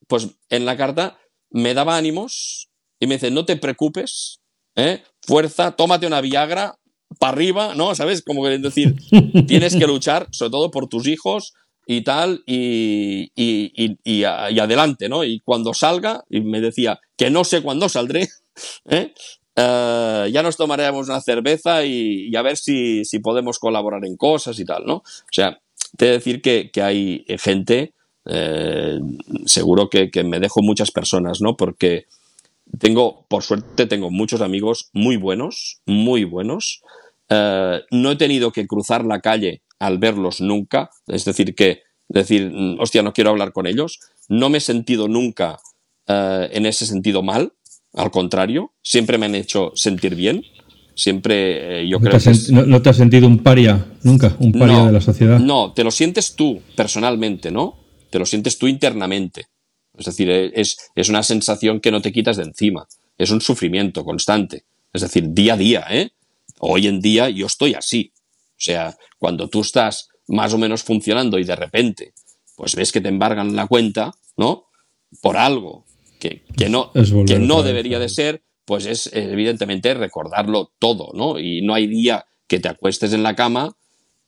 pues en la carta me daba ánimos y me dice, no te preocupes, ¿eh? fuerza, tómate una Viagra, para arriba, ¿no? ¿Sabes? Como que decir, tienes que luchar, sobre todo por tus hijos, y tal, y, y, y, adelante, ¿no? Y cuando salga, y me decía que no sé cuándo saldré, ¿eh? Eh, ya nos tomaremos una cerveza y, a ver si, si, podemos colaborar en cosas y tal, ¿no? O sea, te he de decir que, que hay gente, eh, seguro que, que, me dejo muchas personas, ¿no? Porque tengo, por suerte, tengo muchos amigos muy buenos, muy buenos. Eh, no he tenido que cruzar la calle al verlos nunca, es decir, que decir, mm, hostia, no quiero hablar con ellos. No me he sentido nunca en ese sentido mal, al contrario, siempre me han hecho sentir bien. Siempre eh, yo creo que. no, te has sentido un paria nunca? ¿Un paria de la sociedad? No, te lo sientes tú personalmente, ¿no? Te lo sientes tú internamente. Es decir, eh, es, es una sensación que no te quitas de encima. Es un sufrimiento constante. Es decir, día a día, ¿eh? Hoy en día yo estoy así. O sea, cuando tú estás más o menos funcionando y de repente, pues ves que te embargan la cuenta, ¿no? Por algo que, no, que no debería de ser, pues es evidentemente recordarlo todo, ¿no? Y no hay día que te acuestes en la cama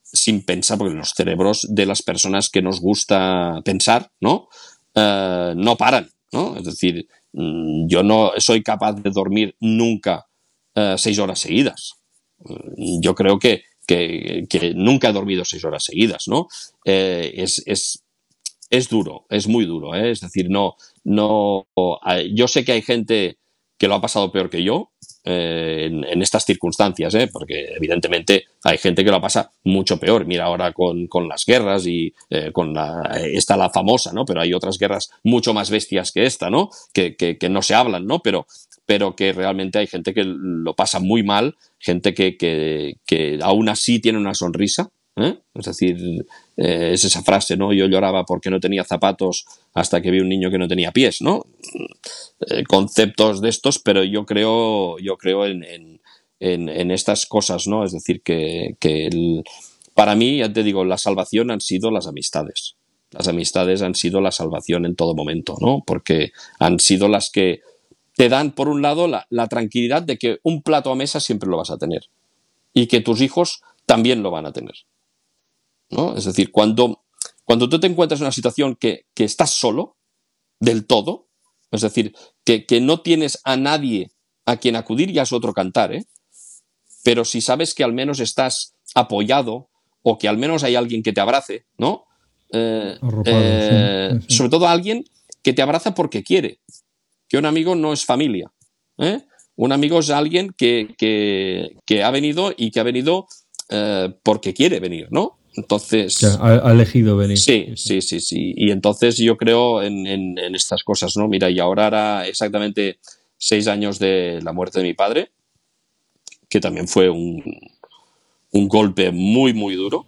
sin pensar, porque los cerebros de las personas que nos gusta pensar, ¿no? Eh, no paran, ¿no? Es decir, mm, yo no soy capaz de dormir nunca eh, seis horas seguidas. Mm, yo creo que, que, nunca he dormido seis horas seguidas, ¿no? Eh, es, es, es duro, es muy duro, ¿eh? es decir, no, no, yo sé que hay gente que lo ha pasado peor que yo eh, en, estas circunstancias, ¿eh? porque evidentemente hay gente que lo pasa mucho peor. Mira ahora con, las guerras y con la, la famosa, ¿no? Pero hay otras guerras mucho más bestias que esta, ¿no? Que, que, no se hablan, ¿no? Pero, pero que realmente hay gente que lo pasa muy mal, gente que, que aún así tiene una sonrisa, ¿eh? Es decir, eh, es esa frase, ¿no? Yo lloraba porque no tenía zapatos hasta que vi un niño que no tenía pies, ¿no? Eh, conceptos de estos, pero yo creo, yo creo en, en, estas cosas, ¿no? Es decir, que, que para mí, ya te digo, la salvación han sido las amistades. Las amistades han sido la salvación en todo momento, ¿no? Porque han sido las que te dan, por un lado, la, la tranquilidad de que un plato a mesa siempre lo vas a tener y que tus hijos también lo van a tener. Es decir, cuando, cuando tú te encuentras en una situación que, estás solo, del todo, es decir, que, no tienes a nadie a quien acudir, ya es otro cantar, ¿eh? Pero si sabes que al menos estás apoyado o que al menos hay alguien que te abrace, ¿no? Eh, eh, sobre todo alguien que te abraza porque quiere. Que un amigo no es familia. Un amigo es alguien que, que, ha venido y que ha venido porque quiere venir, ¿no? Entonces. Ha, elegido venir. Sí, sí, sí, sí. Y entonces yo creo en, estas cosas, ¿no? Mira, y ahora hará exactamente seis años de la muerte de mi padre, que también fue un, un golpe muy, muy duro.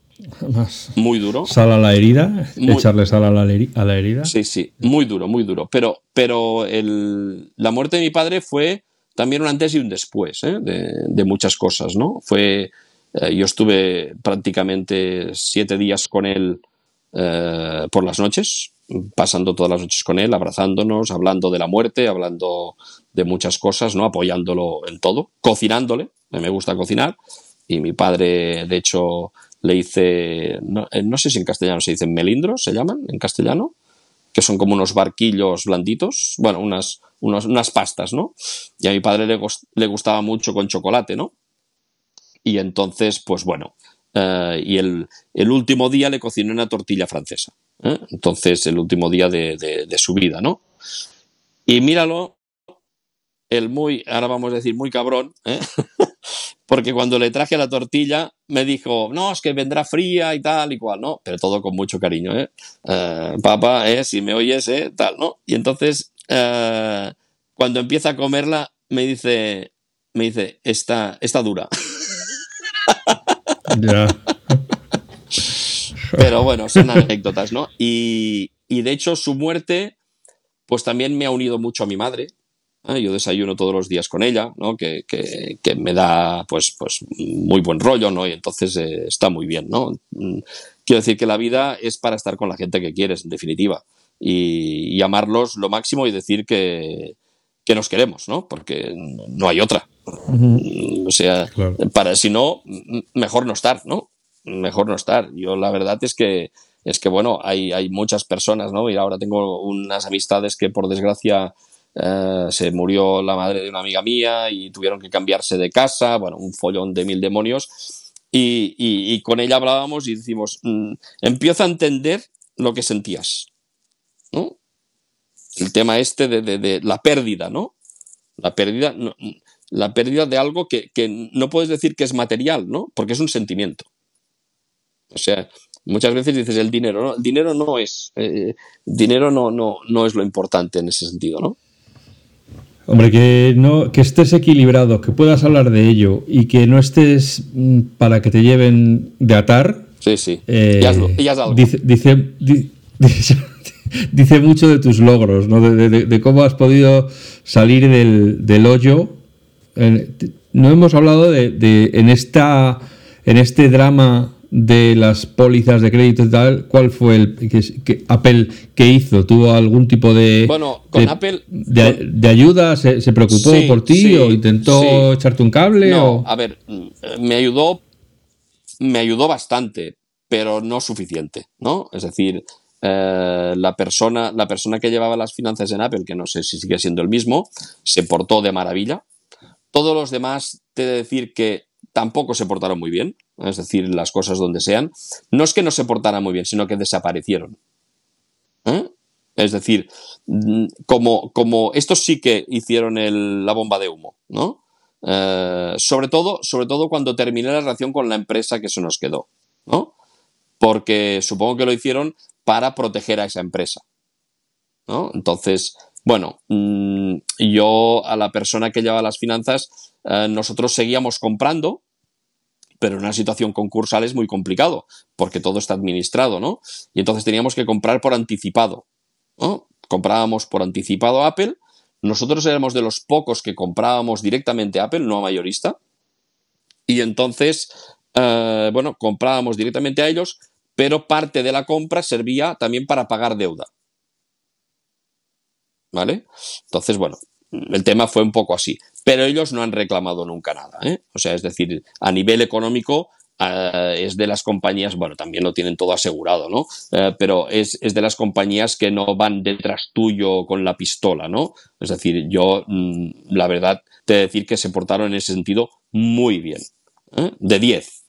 muy duro. Sal a la herida, echarle sal a la, a la, herida. Sí, sí, muy duro, muy duro. Pero, pero el, la muerte de mi padre fue también un antes y un después ¿eh? de, de, muchas cosas, ¿no? Fue eh, yo estuve prácticamente siete días con él eh, por las noches, pasando todas las noches con él, abrazándonos, hablando de la muerte, hablando de muchas cosas, ¿no? apoyándolo en todo, cocinándole, me gusta cocinar, y mi padre, de hecho, le hice, no, eh, sé si en castellano se dicen melindros, se llaman en castellano, que son como unos barquillos blanditos, bueno, unas, unas pastas, ¿no? Y a mi padre le, le gustaba mucho con chocolate, ¿no? Y entonces, pues bueno, eh, y el, último día le cociné una tortilla francesa. ¿eh? Entonces, el último día de, su vida, ¿no? Y míralo, el muy, ahora vamos a decir muy cabrón, ¿eh? porque cuando le traje la tortilla me dijo, no, es que vendrá fría y tal y cual, ¿no? Pero todo con mucho cariño, ¿eh? papá, ¿eh? si me oyes, ¿eh? Tal, ¿no? Y entonces, cuando empieza a comerla, me dice, me dice, está, está dura. Pero bueno, son anécdotas, ¿no? Y, de hecho su muerte, pues también me ha unido mucho a mi madre. ¿eh? Yo desayuno todos los días con ella, ¿no? Que, me da, pues, pues, muy buen rollo, ¿no? Y entonces eh, está muy bien, ¿no? Mm, quiero decir que la vida es para estar con la gente que quieres, en definitiva. Y, amarlos lo máximo y decir que, que nos queremos, ¿no? Porque no hay otra. O sea, para si no, mejor no estar, ¿no? Mejor no estar. Yo la verdad es que es que, bueno, hay, hay muchas personas, ¿no? Y ahora tengo unas amistades que, por desgracia, eh, se murió la madre de una amiga mía y tuvieron que cambiarse de casa, bueno, un follón de mil demonios. Y, y, con ella hablábamos y decimos, mm, empiezo a entender lo que sentías, ¿no? El tema este de, de, de la pérdida, ¿no? La pérdida, la pérdida de algo que, que, no puedes decir que es material, ¿no? Porque es un sentimiento. O sea, muchas veces dices el dinero, ¿no? El dinero no es, eh, dinero no, no, no es lo importante en ese sentido, ¿no? Hombre, que, no, que estés equilibrado, que puedas hablar de ello y que no estés mm, para que te lleven de atar. Sí, sí. Eh, dice, dice, dice, mucho de tus logros, ¿no? de, cómo has podido salir del, del hoyo. no hemos hablado de, en, esta, en este drama de las pólizas de crédito y tal, ¿cuál fue el que, Apple que hizo? ¿Tuvo algún tipo de bueno con Apple de, ayuda? ¿Se, preocupó por ti o intentó echarte un cable? No, a ver, me ayudó, me ayudó bastante, pero no suficiente, ¿no? Es decir, eh, la persona, la persona que llevaba las finanzas en Apple, que no sé si sigue siendo el mismo, se portó de maravilla. Todos los demás, te he de decir que tampoco se portaron muy bien es decir, las cosas donde sean, no es que no se portaran muy bien, sino que desaparecieron. ¿Eh? Es decir, mm, como, como estos sí que hicieron la bomba de humo, ¿no? Eh, sobre, todo, sobre todo cuando terminé la relación con la empresa que se nos quedó, ¿no? Porque supongo que lo hicieron para proteger a esa empresa, ¿no? Entonces, bueno, mm, yo a la persona que lleva las finanzas, eh, nosotros seguíamos comprando, pero en una situación concursal es muy complicado, porque todo está administrado, ¿no? Y entonces teníamos que comprar por anticipado. Comprábamos por anticipado Apple, nosotros éramos de los pocos que comprábamos directamente Apple, no a mayorista, y entonces, eh, bueno, comprábamos directamente a ellos, pero parte de la compra servía también para pagar deuda. ¿Vale? Entonces, bueno, el tema fue un poco así pero ellos no han reclamado nunca nada. ¿eh? O sea, es decir, a nivel económico eh, es de las compañías, bueno, también lo tienen todo asegurado, ¿no? Eh, pero es, de las compañías que no van detrás tuyo con la pistola, ¿no? Es decir, yo, mm, la verdad, te de decir que se portaron en ese sentido muy bien. De 10.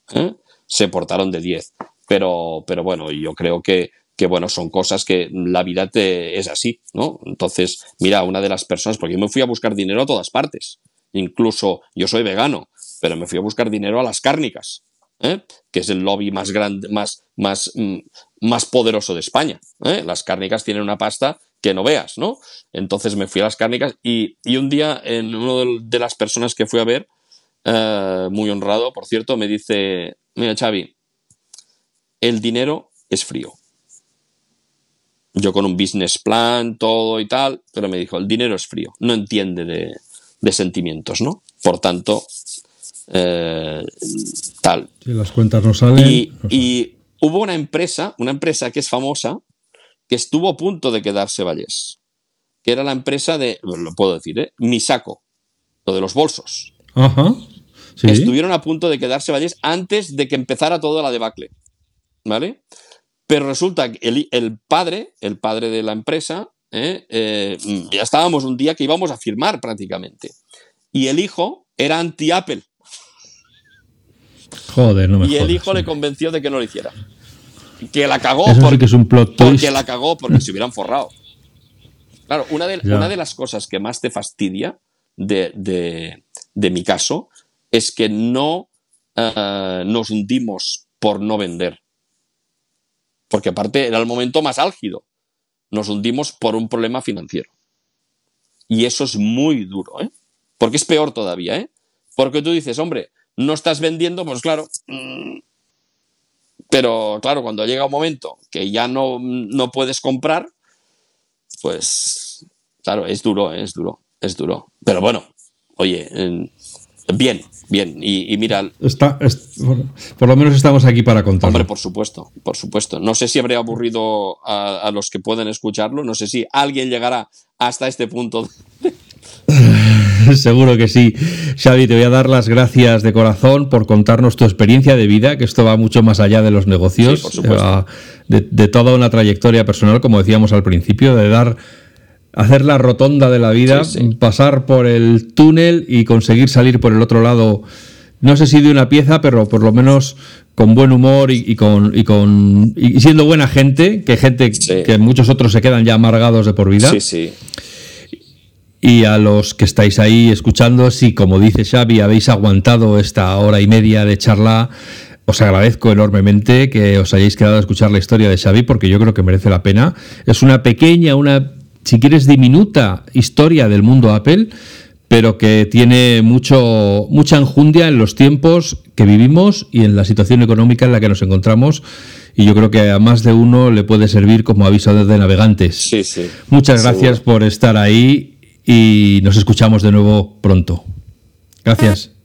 Se portaron de 10. Pero, pero bueno, yo creo que que bueno, son cosas que la vida te, es así, ¿no? Entonces, mira, una de las personas, porque yo me fui a buscar dinero a todas partes, incluso yo soy vegano, pero me fui a buscar dinero a las cárnicas, ¿eh? que es el lobby más grande, más, más, mm, más poderoso de España. ¿eh? Las cárnicas tienen una pasta que no veas, ¿no? Entonces me fui a las cárnicas y, un día, en uno de, las personas que fui a ver, eh, muy honrado, por cierto, me dice, mira, Xavi, el dinero es frío yo con un business plan, todo y tal, pero me dijo, el dinero es frío, no entiende de, sentimientos, ¿no? Por tanto, eh, tal. Si las cuentas no salen. Y, hubo una empresa, una empresa que es famosa, que estuvo a punto de quedarse Vallés, que era la empresa de, lo puedo decir, ¿eh? Misako, lo de los bolsos. Ajá. Estuvieron a punto de quedarse Vallés antes de que empezara toda la debacle. ¿Vale? Pero resulta que el, padre, el padre de la empresa, ¿eh? Eh, ya estábamos un día que íbamos a firmar prácticamente. Y el hijo era anti-Apple. Joder, no me Y el hijo le convenció de que no lo hiciera. Que la cagó porque, es un plot porque la cagó porque se hubieran forrado. Claro, una de, una de las cosas que más te fastidia de, mi caso es que no eh, nos hundimos por no vender porque aparte era el momento más álgido. Nos hundimos por un problema financiero. Y eso es muy duro, ¿eh? Porque es peor todavía, ¿eh? Porque tú dices, hombre, no estás vendiendo, pues claro. Pero claro, cuando llega un momento que ya no, no puedes comprar, pues claro, es duro, ¿eh? es duro, es duro. Pero bueno, oye, bien, Bien, y, mira. Está, por lo menos estamos aquí para contar. Hombre, por supuesto, por supuesto. No sé si habré aburrido a, los que pueden escucharlo. No sé si alguien llegará hasta este punto. Seguro que sí. Xavi, te voy a dar las gracias de corazón por contarnos tu experiencia de vida, que esto va mucho más allá de los negocios, de, toda una trayectoria personal, como decíamos al principio, de dar hacer la rotonda de la vida, pasar por el túnel y conseguir salir por el otro lado. No sé si de una pieza, pero por lo menos con buen humor y, con, y con y siendo buena gente, que gente que muchos otros se quedan ya amargados de por vida. Sí, sí. Y a los que estáis ahí escuchando, si como dice Xavi, habéis aguantado esta hora y media de charla, os agradezco enormemente que os hayáis quedado a escuchar la historia de Xavi porque yo creo que merece la pena. Es una pequeña, una, si quieres, diminuta historia del mundo Apple, pero que tiene mucho, mucha enjundia en los tiempos que vivimos y en la situación económica en la que nos encontramos. Y yo creo que a más de uno le puede servir como aviso de navegantes. Sí, sí. Muchas gracias por estar ahí y nos escuchamos de nuevo pronto. Gracias.